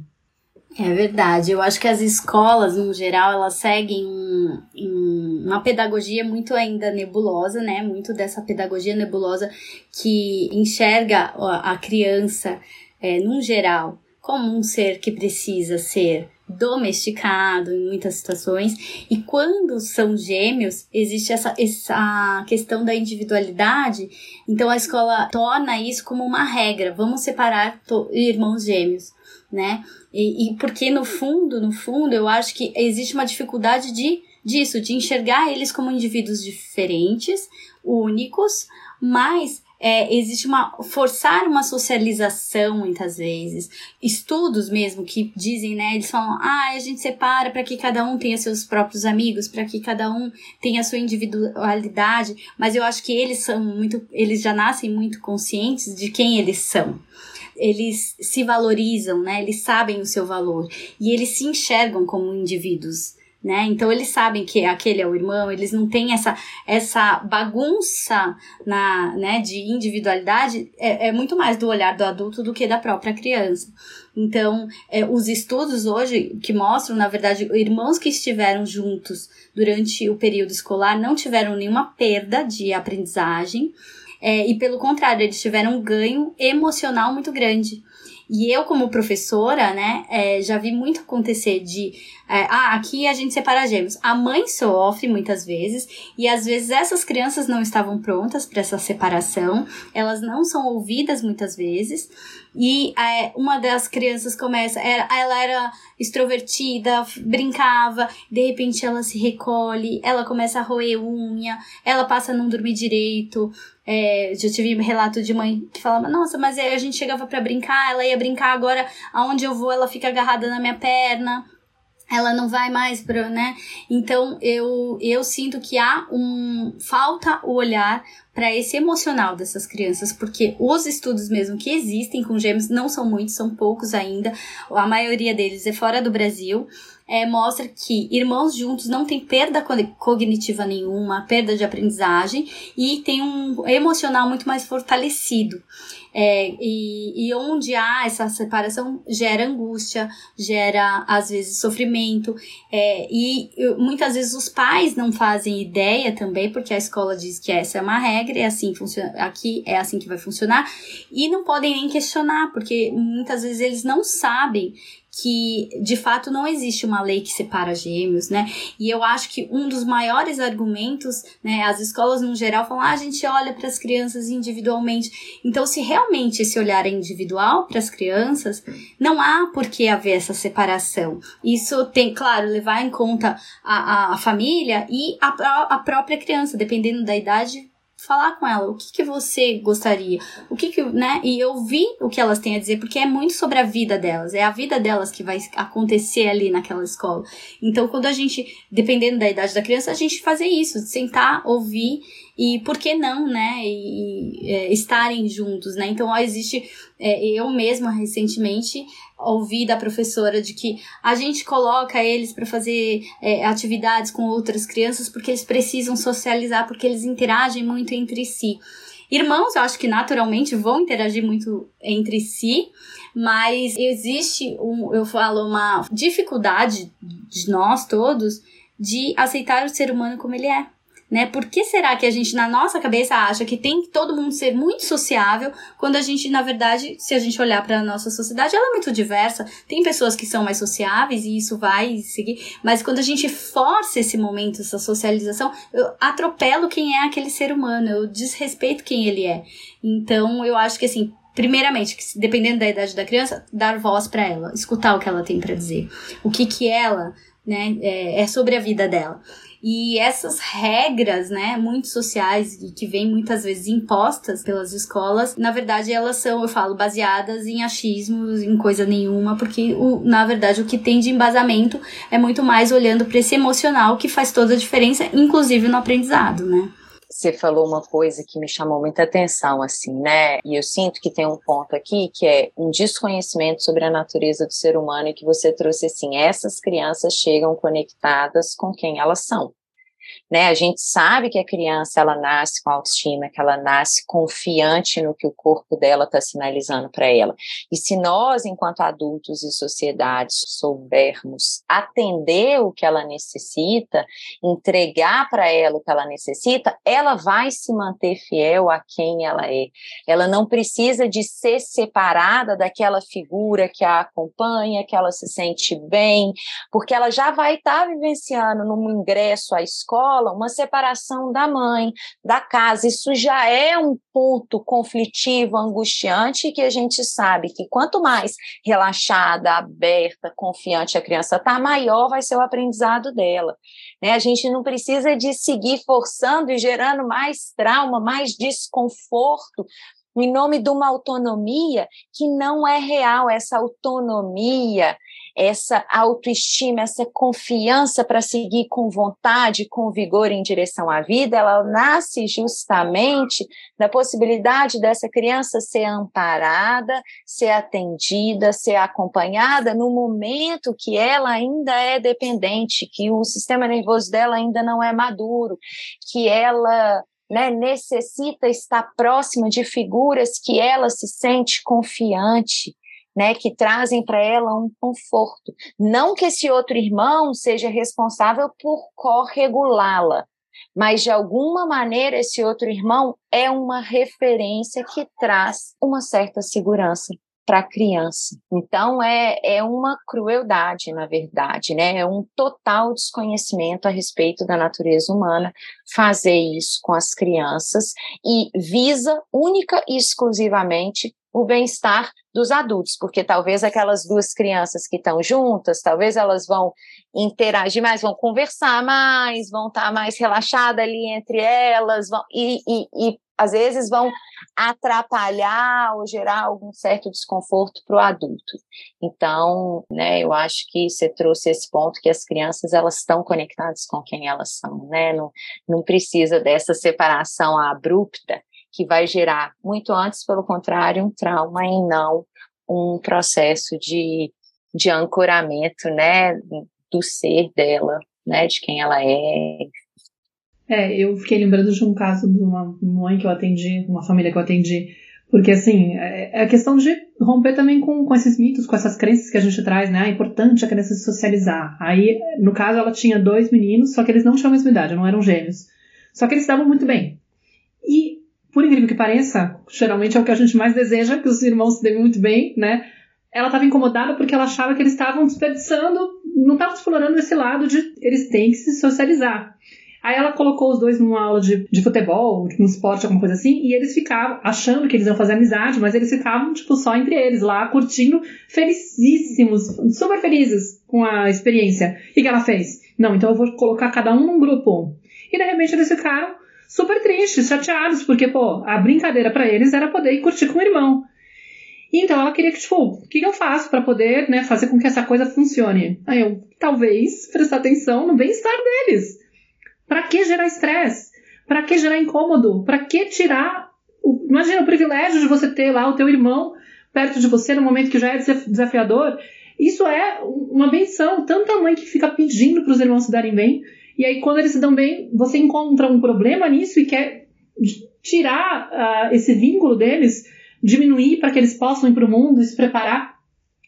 É verdade. Eu acho que as escolas, no geral, elas seguem um, um, uma pedagogia muito ainda nebulosa, né? Muito dessa pedagogia nebulosa que enxerga a criança, é, num geral, como um ser que precisa ser domesticado em muitas situações. E quando são gêmeos, existe essa, essa questão da individualidade. Então a escola torna isso como uma regra. Vamos separar irmãos gêmeos, né? E, e porque no fundo, no fundo, eu acho que existe uma dificuldade de disso, de enxergar eles como indivíduos diferentes, únicos, mas é, existe uma forçar uma socialização muitas vezes. Estudos mesmo que dizem, né? Eles falam, ah, a gente separa para que cada um tenha seus próprios amigos, para que cada um tenha sua individualidade. Mas eu acho que eles são muito, eles já nascem muito conscientes de quem eles são eles se valorizam, né? Eles sabem o seu valor e eles se enxergam como indivíduos né? Então eles sabem que aquele é o irmão, eles não têm essa, essa bagunça na, né, de individualidade, é, é muito mais do olhar do adulto do que da própria criança. Então, é, os estudos hoje que mostram, na verdade, irmãos que estiveram juntos durante o período escolar não tiveram nenhuma perda de aprendizagem, é, e pelo contrário, eles tiveram um ganho emocional muito grande. E eu, como professora, né, é, já vi muito acontecer de, é, ah, aqui a gente separa gêmeos. A mãe sofre muitas vezes, e às vezes essas crianças não estavam prontas para essa separação, elas não são ouvidas muitas vezes, e é, uma das crianças começa, era, ela era extrovertida, brincava, de repente ela se recolhe, ela começa a roer unha, ela passa a não dormir direito. É, já tive relato de mãe que falava, nossa, mas a gente chegava para brincar, ela ia brincar agora, aonde eu vou, ela fica agarrada na minha perna ela não vai mais para, né? Então eu eu sinto que há um falta o olhar para esse emocional dessas crianças, porque os estudos mesmo que existem com gêmeos não são muitos, são poucos ainda. A maioria deles é fora do Brasil é, mostra que irmãos juntos não tem perda cognitiva nenhuma, perda de aprendizagem e tem um emocional muito mais fortalecido. É, e, e onde há essa separação gera angústia, gera às vezes sofrimento, é, e muitas vezes os pais não fazem ideia também, porque a escola diz que essa é uma regra, é assim funciona, aqui é assim que vai funcionar, e não podem nem questionar, porque muitas vezes eles não sabem que de fato não existe uma lei que separa gêmeos, né? E eu acho que um dos maiores argumentos, né, as escolas no geral falam, ah, a gente olha para as crianças individualmente. Então, se realmente esse olhar é individual para as crianças, não há por que haver essa separação. Isso tem, claro, levar em conta a, a, a família e a, a própria criança, dependendo da idade, falar com ela o que, que você gostaria, o que que, né? E ouvir o que elas têm a dizer, porque é muito sobre a vida delas, é a vida delas que vai acontecer ali naquela escola. Então, quando a gente, dependendo da idade da criança, a gente fazer isso, sentar, ouvir e por que não, né? E, e é, estarem juntos, né? Então, ó, existe, é, eu mesma recentemente ouvi da professora de que a gente coloca eles para fazer é, atividades com outras crianças porque eles precisam socializar, porque eles interagem muito entre si. Irmãos, eu acho que naturalmente vão interagir muito entre si, mas existe, um, eu falo, uma dificuldade de nós todos de aceitar o ser humano como ele é né? Por que será que a gente, na nossa cabeça, acha que tem que todo mundo ser muito sociável, quando a gente, na verdade, se a gente olhar para a nossa sociedade, ela é muito diversa. Tem pessoas que são mais sociáveis e isso vai seguir, mas quando a gente força esse momento, essa socialização, eu atropelo quem é aquele ser humano, eu desrespeito quem ele é. Então, eu acho que assim, primeiramente, dependendo da idade da criança, dar voz para ela, escutar o que ela tem para dizer, o que que ela, né, é, é sobre a vida dela. E essas regras, né, muito sociais e que vêm muitas vezes impostas pelas escolas, na verdade elas são, eu falo, baseadas em achismos, em coisa nenhuma, porque o, na verdade o que tem de embasamento é muito mais olhando para esse emocional que faz toda a diferença, inclusive no aprendizado, né? Você falou uma coisa que me chamou muita atenção, assim, né? E eu sinto que tem um ponto aqui que é um desconhecimento sobre a natureza do ser humano e que você trouxe assim: essas crianças chegam conectadas com quem elas são né? A gente sabe que a criança ela nasce com autoestima, que ela nasce confiante no que o corpo dela está sinalizando para ela. E se nós, enquanto adultos e sociedade, soubermos atender o que ela necessita, entregar para ela o que ela necessita, ela vai se manter fiel a quem ela é. Ela não precisa de ser separada daquela figura que a acompanha, que ela se sente bem, porque ela já vai estar tá vivenciando no ingresso à escola uma separação da mãe, da casa. Isso já é um ponto conflitivo, angustiante, que a gente sabe que quanto mais relaxada, aberta, confiante a criança está, maior vai ser o aprendizado dela. Né? A gente não precisa de seguir forçando e gerando mais trauma, mais desconforto em nome de uma autonomia que não é real, essa autonomia, essa autoestima, essa confiança para seguir com vontade, com vigor em direção à vida, ela nasce justamente da possibilidade dessa criança ser amparada, ser atendida, ser acompanhada no momento que ela ainda é dependente, que o sistema nervoso dela ainda não é maduro, que ela né, necessita estar próxima de figuras que ela se sente confiante, né, que trazem para ela um conforto. Não que esse outro irmão seja responsável por corregulá-la, mas de alguma maneira esse outro irmão é uma referência que traz uma certa segurança para a criança. Então é, é uma crueldade, na verdade, né? É um total desconhecimento a respeito da natureza humana fazer isso com as crianças e visa única e exclusivamente o bem-estar dos adultos, porque talvez aquelas duas crianças que estão juntas, talvez elas vão interagir mais, vão conversar mais, vão estar tá mais relaxadas ali entre elas, vão, e, e, e às vezes vão atrapalhar ou gerar algum certo desconforto para o adulto. Então, né, eu acho que você trouxe esse ponto que as crianças elas estão conectadas com quem elas são, né? Não, não precisa dessa separação abrupta que vai gerar muito antes, pelo contrário, um trauma e não um processo de, de ancoramento, né, do ser dela, né, de quem ela é. É, eu fiquei lembrando de um caso de uma mãe que eu atendi, uma família que eu atendi, porque assim, é, é a questão de romper também com, com esses mitos, com essas crenças que a gente traz, né? É importante a criança se socializar. Aí, no caso, ela tinha dois meninos, só que eles não tinham a mesma idade, não eram gêmeos. Só que eles estavam muito bem. E por incrível que pareça, geralmente é o que a gente mais deseja, que os irmãos se dêem muito bem, né? Ela estava incomodada porque ela achava que eles estavam desperdiçando, não estavam explorando esse lado de eles têm que se socializar. Aí ela colocou os dois numa aula de, de futebol, de um esporte, alguma coisa assim, e eles ficavam achando que eles iam fazer amizade, mas eles ficavam, tipo, só entre eles, lá, curtindo, felicíssimos, super felizes com a experiência. E que ela fez? Não, então eu vou colocar cada um num grupo. E de repente eles ficaram super tristes, chateados, porque, pô, a brincadeira para eles era poder ir curtir com o irmão. Então ela queria que, tipo, o que eu faço para poder, né, fazer com que essa coisa funcione? Aí eu, talvez, prestar atenção no bem-estar deles. Para que gerar estresse? Para que gerar incômodo? Para que tirar. O, imagina o privilégio de você ter lá o teu irmão perto de você no momento que já é desafiador. Isso é uma benção. Tanta mãe que fica pedindo para os irmãos se darem bem e aí, quando eles se dão bem, você encontra um problema nisso e quer tirar uh, esse vínculo deles, diminuir para que eles possam ir para o mundo e se preparar.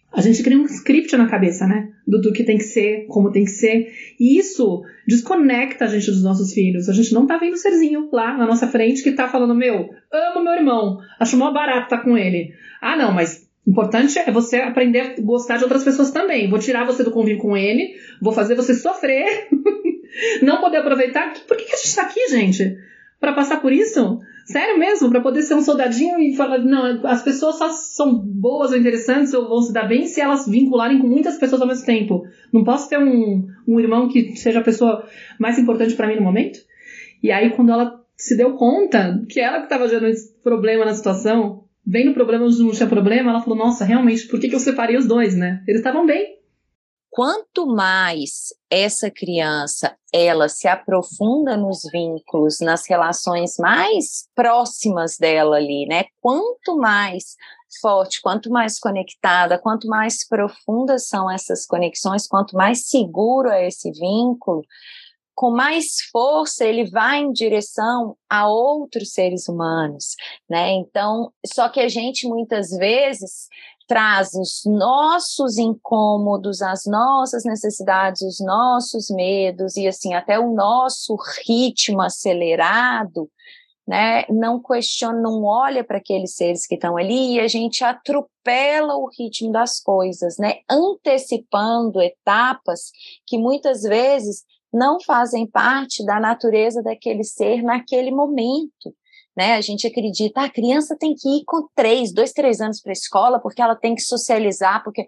A gente cria um script na cabeça, né? Do, do, que tem que ser, como tem que ser. E isso desconecta a gente dos nossos filhos. A gente não tá vendo o serzinho lá na nossa frente que tá falando: Meu, amo meu irmão, acho mó barato estar tá com ele. Ah, não, mas importante é você aprender a gostar de outras pessoas também. Vou tirar você do convívio com ele, vou fazer você sofrer não poder aproveitar. Por que, a gente está aqui, gente? Para passar por isso? Sério mesmo? Para poder ser um soldadinho e falar, não, as pessoas só são boas ou interessantes ou vão se dar bem se elas vincularem com muitas pessoas ao mesmo tempo. Não posso ter um, um irmão que seja a pessoa mais importante para mim no momento? E aí, quando ela se deu conta que ela que estava gerando esse problema na situação, vendo o problema onde não tinha problema, ela falou: Nossa, realmente, por que, que eu separei os dois, né? Eles estavam bem quanto mais essa criança ela se aprofunda nos vínculos, nas relações mais próximas dela ali, né? Quanto mais forte, quanto mais conectada, quanto mais profundas são essas conexões, quanto mais seguro é esse vínculo, com mais força ele vai em direção a outros seres humanos, né? Então, só que a gente muitas vezes traz os nossos incômodos, as nossas necessidades, os nossos medos e assim até o nosso ritmo acelerado, né? Não questiona, não olha para aqueles seres que estão ali e a gente atropela o ritmo das coisas, né? Antecipando etapas que muitas vezes não fazem parte da natureza daquele ser naquele momento né? A gente acredita, ah, a criança tem que ir com três, dois, três anos para a escola, porque ela tem que socializar, porque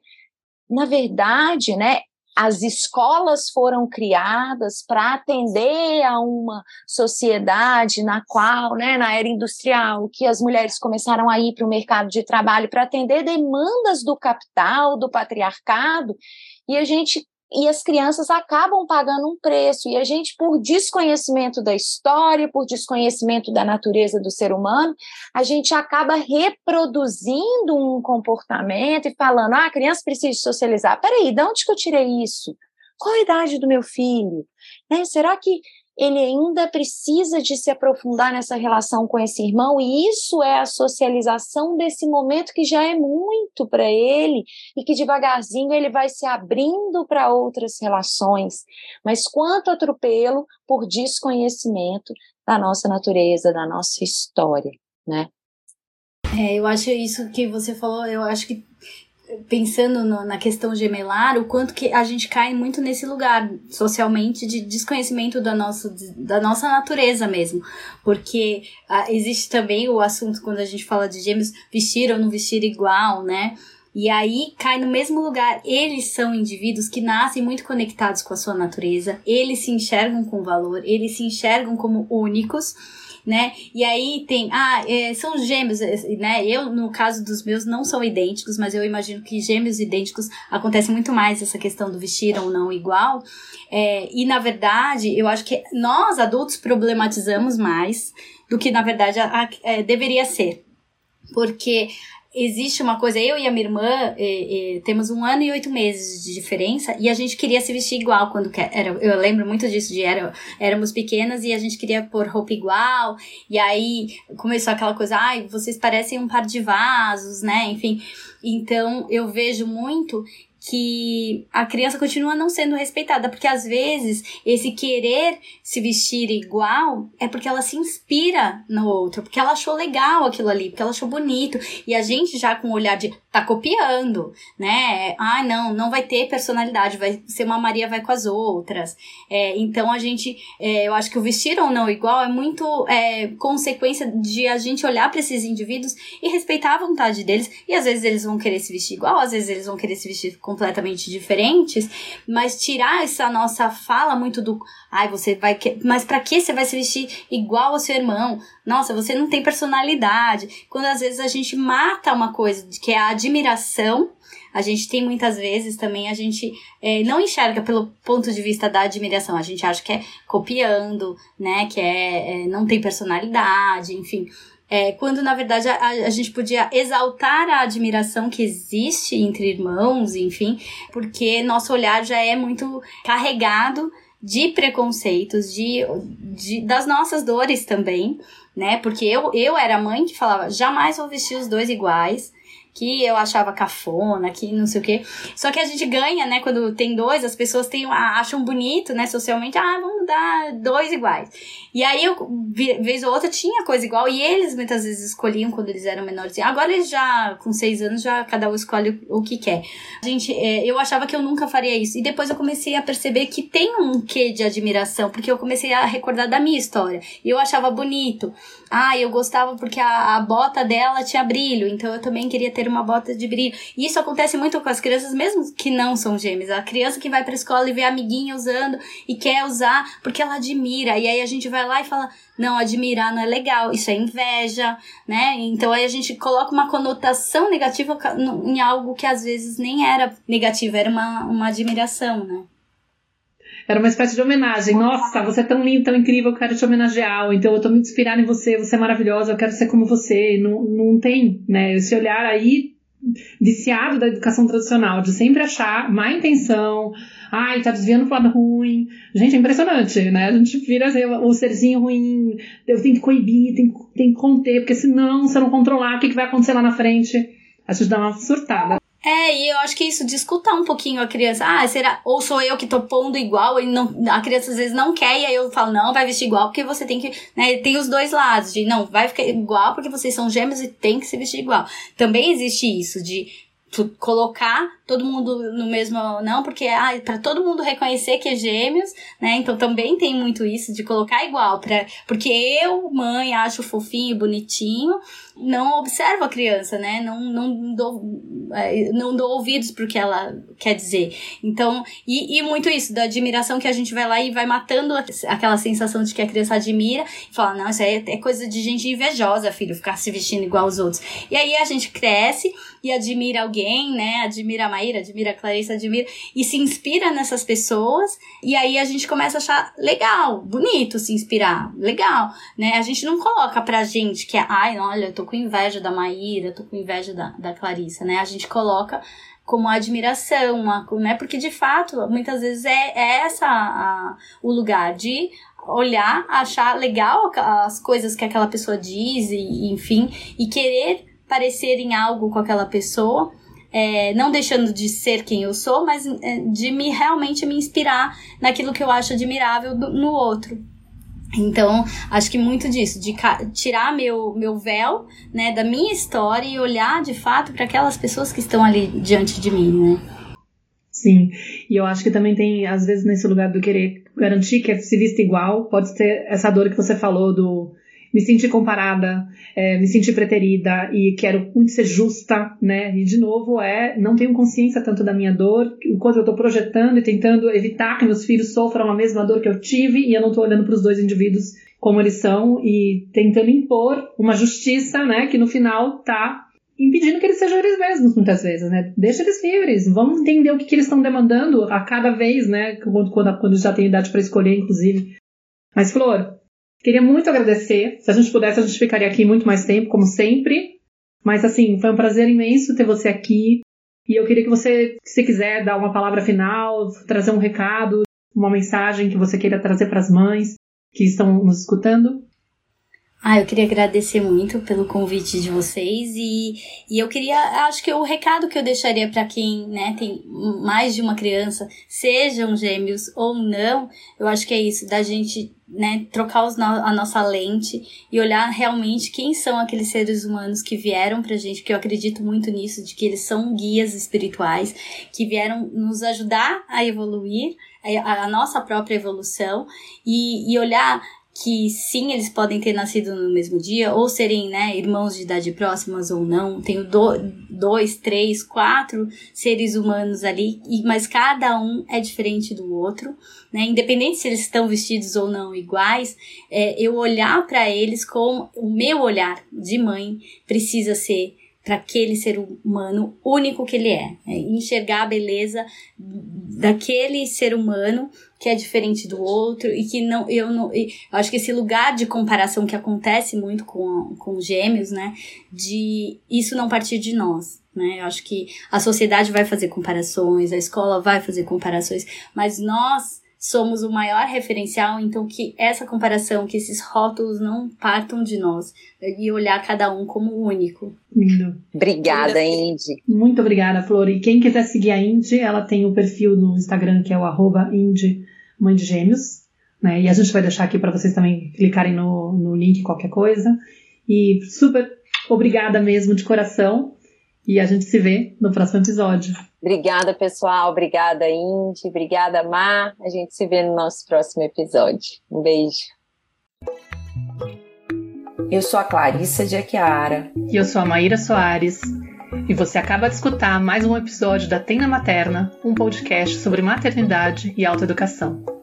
na verdade, né? As escolas foram criadas para atender a uma sociedade na qual, né, na era industrial, que as mulheres começaram a ir para o mercado de trabalho para atender demandas do capital, do patriarcado, e a gente e as crianças acabam pagando um preço. E a gente, por desconhecimento da história, por desconhecimento da natureza do ser humano, a gente acaba reproduzindo um comportamento e falando: ah, a criança precisa socializar. Peraí, de onde que eu tirei isso? Qual a idade do meu filho? Né? Será que ele ainda precisa de se aprofundar nessa relação com esse irmão, e isso é a socialização desse momento que já é muito para ele, e que devagarzinho ele vai se abrindo para outras relações. Mas quanto atropelo por desconhecimento da nossa natureza, da nossa história, né? É, eu acho isso que você falou, eu acho que pensando no, na questão gemelar, o quanto que a gente cai muito nesse lugar socialmente de desconhecimento da nossa, da nossa natureza mesmo. Porque ah, existe também o assunto quando a gente fala de gêmeos vestir ou não vestir igual, né? E aí cai no mesmo lugar. Eles são indivíduos que nascem muito conectados com a sua natureza, eles se enxergam com valor, eles se enxergam como únicos né? E aí tem, ah, é, são gêmeos, é, né? Eu, no caso dos meus, não são idênticos, mas eu imagino que gêmeos idênticos acontece muito mais essa questão do vestir ou não igual. É, e na verdade, eu acho que nós adultos problematizamos mais do que na verdade a, a, é, deveria ser. Porque existe uma coisa, eu e a minha irmã eh, eh, temos um ano e oito meses de diferença e a gente queria se vestir igual quando era. Eu lembro muito disso, de era, éramos pequenas e a gente queria pôr roupa igual, e aí começou aquela coisa, ai, vocês parecem um par de vasos, né? Enfim. Então eu vejo muito que a criança continua não sendo respeitada, porque às vezes esse querer se vestir igual é porque ela se inspira no outro, porque ela achou legal aquilo ali, porque ela achou bonito, e a gente já com o olhar de tá copiando, né? Ah, não, não vai ter personalidade, vai ser uma Maria vai com as outras. É, então a gente, é, eu acho que o vestir ou não igual é muito é, consequência de a gente olhar para esses indivíduos e respeitar a vontade deles, e às vezes eles vão querer se vestir igual, às vezes eles vão querer se vestir com completamente diferentes, mas tirar essa nossa fala muito do, ai, você vai, que... mas para que você vai se vestir igual ao seu irmão? Nossa, você não tem personalidade. Quando às vezes a gente mata uma coisa que é a admiração, a gente tem muitas vezes também, a gente é, não enxerga pelo ponto de vista da admiração, a gente acha que é copiando, né, que é, é não tem personalidade, enfim. É, quando na verdade a, a, gente podia exaltar a admiração que existe entre irmãos, enfim, porque nosso olhar já é muito carregado de preconceitos, de, de das nossas dores também, né? Porque eu, eu era mãe que falava, jamais vou vestir os dois iguais que eu achava cafona, que não sei o quê. Só que a gente ganha, né? Quando tem dois, as pessoas têm, acham bonito, né? Socialmente, ah, vamos dar dois iguais. E aí, eu, vez ou outra, tinha coisa igual. E eles muitas vezes escolhiam quando eles eram menores. Agora eles já, com seis anos, já cada um escolhe o, que quer. Gente, é, eu achava que eu nunca faria isso. E depois eu comecei a perceber que tem um quê de admiração, porque eu comecei a recordar da minha história. E eu achava bonito. Ah, eu gostava porque a, a bota dela tinha brilho, então eu também queria ter uma bota de brilho. E isso acontece muito com as crianças, mesmo que não são gêmeas. A criança que vai pra escola e vê a amiguinha usando e quer usar porque ela admira. E aí a gente vai lá e fala: não, admirar não é legal, isso é inveja, né? Então aí a gente coloca uma conotação negativa em algo que às vezes nem era negativo, era uma, uma admiração, né? Era uma espécie de homenagem. Nossa, você é tão lindo, tão incrível, eu quero te homenagear. Então eu tô muito inspirada em você, você é maravilhosa, eu quero ser como você. Não, não tem, né? Esse olhar aí viciado da educação tradicional, de sempre achar má intenção, ai, tá desviando pro lado ruim. Gente, é impressionante, né? A gente vira assim, o serzinho ruim, eu tenho que coibir, tem, tem que conter, porque senão, se eu não controlar, o que, que vai acontecer lá na frente? A gente dá uma surtada. É, e eu acho que isso, de escutar um pouquinho a criança, ah, será, ou sou eu que tô pondo igual, e não, a criança às vezes não quer, e aí eu falo, não, vai vestir igual, porque você tem que, né, tem os dois lados, de, não, vai ficar igual porque vocês são gêmeos e tem que se vestir igual. Também existe isso, de colocar todo mundo no mesmo não porque ah, para todo mundo reconhecer que é gêmeos né então também tem muito isso de colocar igual para porque eu mãe acho fofinho bonitinho não observo a criança, né? Não, não, dou, é, não dou ouvidos pro que ela quer dizer. Então, e, e muito isso, da admiração que a gente vai lá e vai matando aquela sensação de que a criança admira e fala, não, isso é, é coisa de gente invejosa, filho, ficar se vestindo igual aos outros. E aí a gente cresce e admira alguém, né? Admira Maíra, admira a Clarissa, admira e se inspira nessas pessoas. E aí a gente começa a achar legal, bonito se inspirar, legal, né? A gente não coloca pra gente que é, ai, olha, eu tô com inveja da Maíra, tô com inveja da, da Clarissa, né? A gente coloca como admiração, uma, né? Porque de fato, muitas vezes é, é essa a, o lugar de olhar, achar legal as coisas que aquela pessoa diz, e, enfim, e querer parecer em algo com aquela pessoa. É, não deixando de ser quem eu sou, mas é, de me realmente me inspirar naquilo que eu acho admirável do, no outro. Então, acho que muito disso, de tirar meu, meu véu, né, da minha história e olhar de fato para aquelas pessoas que estão ali diante de mim, né? Sim, e eu acho que também tem, às vezes, nesse lugar do querer garantir que se vista igual, pode ter essa dor que você falou do me sentir comparada, é, me sentir preterida e quero muito ser justa, né? E de novo é não tenho consciência tanto da minha dor, o quanto eu estou projetando e tentando evitar que meus filhos sofram a mesma dor que eu tive e eu não estou olhando para os dois indivíduos como eles são e tentando impor uma justiça, né? Que no final tá impedindo que eles sejam eles mesmos, muitas vezes, né? Deixa eles livres, vamos entender o que, que eles estão demandando a cada vez, né? Quando, quando, quando já tem idade para escolher, inclusive. Mas, Flor, Queria muito agradecer. Se a gente pudesse, a gente ficaria aqui muito mais tempo, como sempre. Mas, assim, foi um prazer imenso ter você aqui. E eu queria que você, se quiser, dar uma palavra final, trazer um recado, uma mensagem que você queira trazer para as mães que estão nos escutando. Ah, eu queria agradecer muito pelo convite de vocês e, e eu queria, acho que o recado que eu deixaria para quem, né, tem mais de uma criança, sejam gêmeos ou não, eu acho que é isso, da gente, né, trocar os, a nossa lente e olhar realmente quem são aqueles seres humanos que vieram pra gente, porque eu acredito muito nisso, de que eles são guias espirituais, que vieram nos ajudar a evoluir, a, a nossa própria evolução e, e olhar que sim, eles podem ter nascido no mesmo dia, ou serem né, irmãos de idade próximas ou não. Tenho do, dois, três, quatro seres humanos ali, e, mas cada um é diferente do outro. Né? Independente se eles estão vestidos ou não iguais, é, eu olhar para eles com o meu olhar de mãe precisa ser para aquele ser humano único que ele é. é. Enxergar a beleza daquele ser humano que é diferente do outro e que não eu não eu acho que esse lugar de comparação que acontece muito com com gêmeos né de isso não partir de nós né eu acho que a sociedade vai fazer comparações a escola vai fazer comparações mas nós somos o maior referencial, então que essa comparação, que esses rótulos não partam de nós e olhar cada um como único. Lindo. Obrigada, Indy. Muito obrigada, Flor. E quem quiser seguir a Indy, ela tem o um perfil no Instagram que é o arroba Indy Mãe de Gêmeos. Né? E a gente vai deixar aqui para vocês também clicarem no, no link, qualquer coisa. E super obrigada mesmo de coração. E a gente se vê no próximo episódio. Obrigada, pessoal. Obrigada, Indy. Obrigada, Mar. A gente se vê no nosso próximo episódio. Um beijo. Eu sou a Clarissa de Aquiara. E eu sou a Maíra Soares. E você acaba de escutar mais um episódio da Tenda Materna, um podcast sobre maternidade e autoeducação.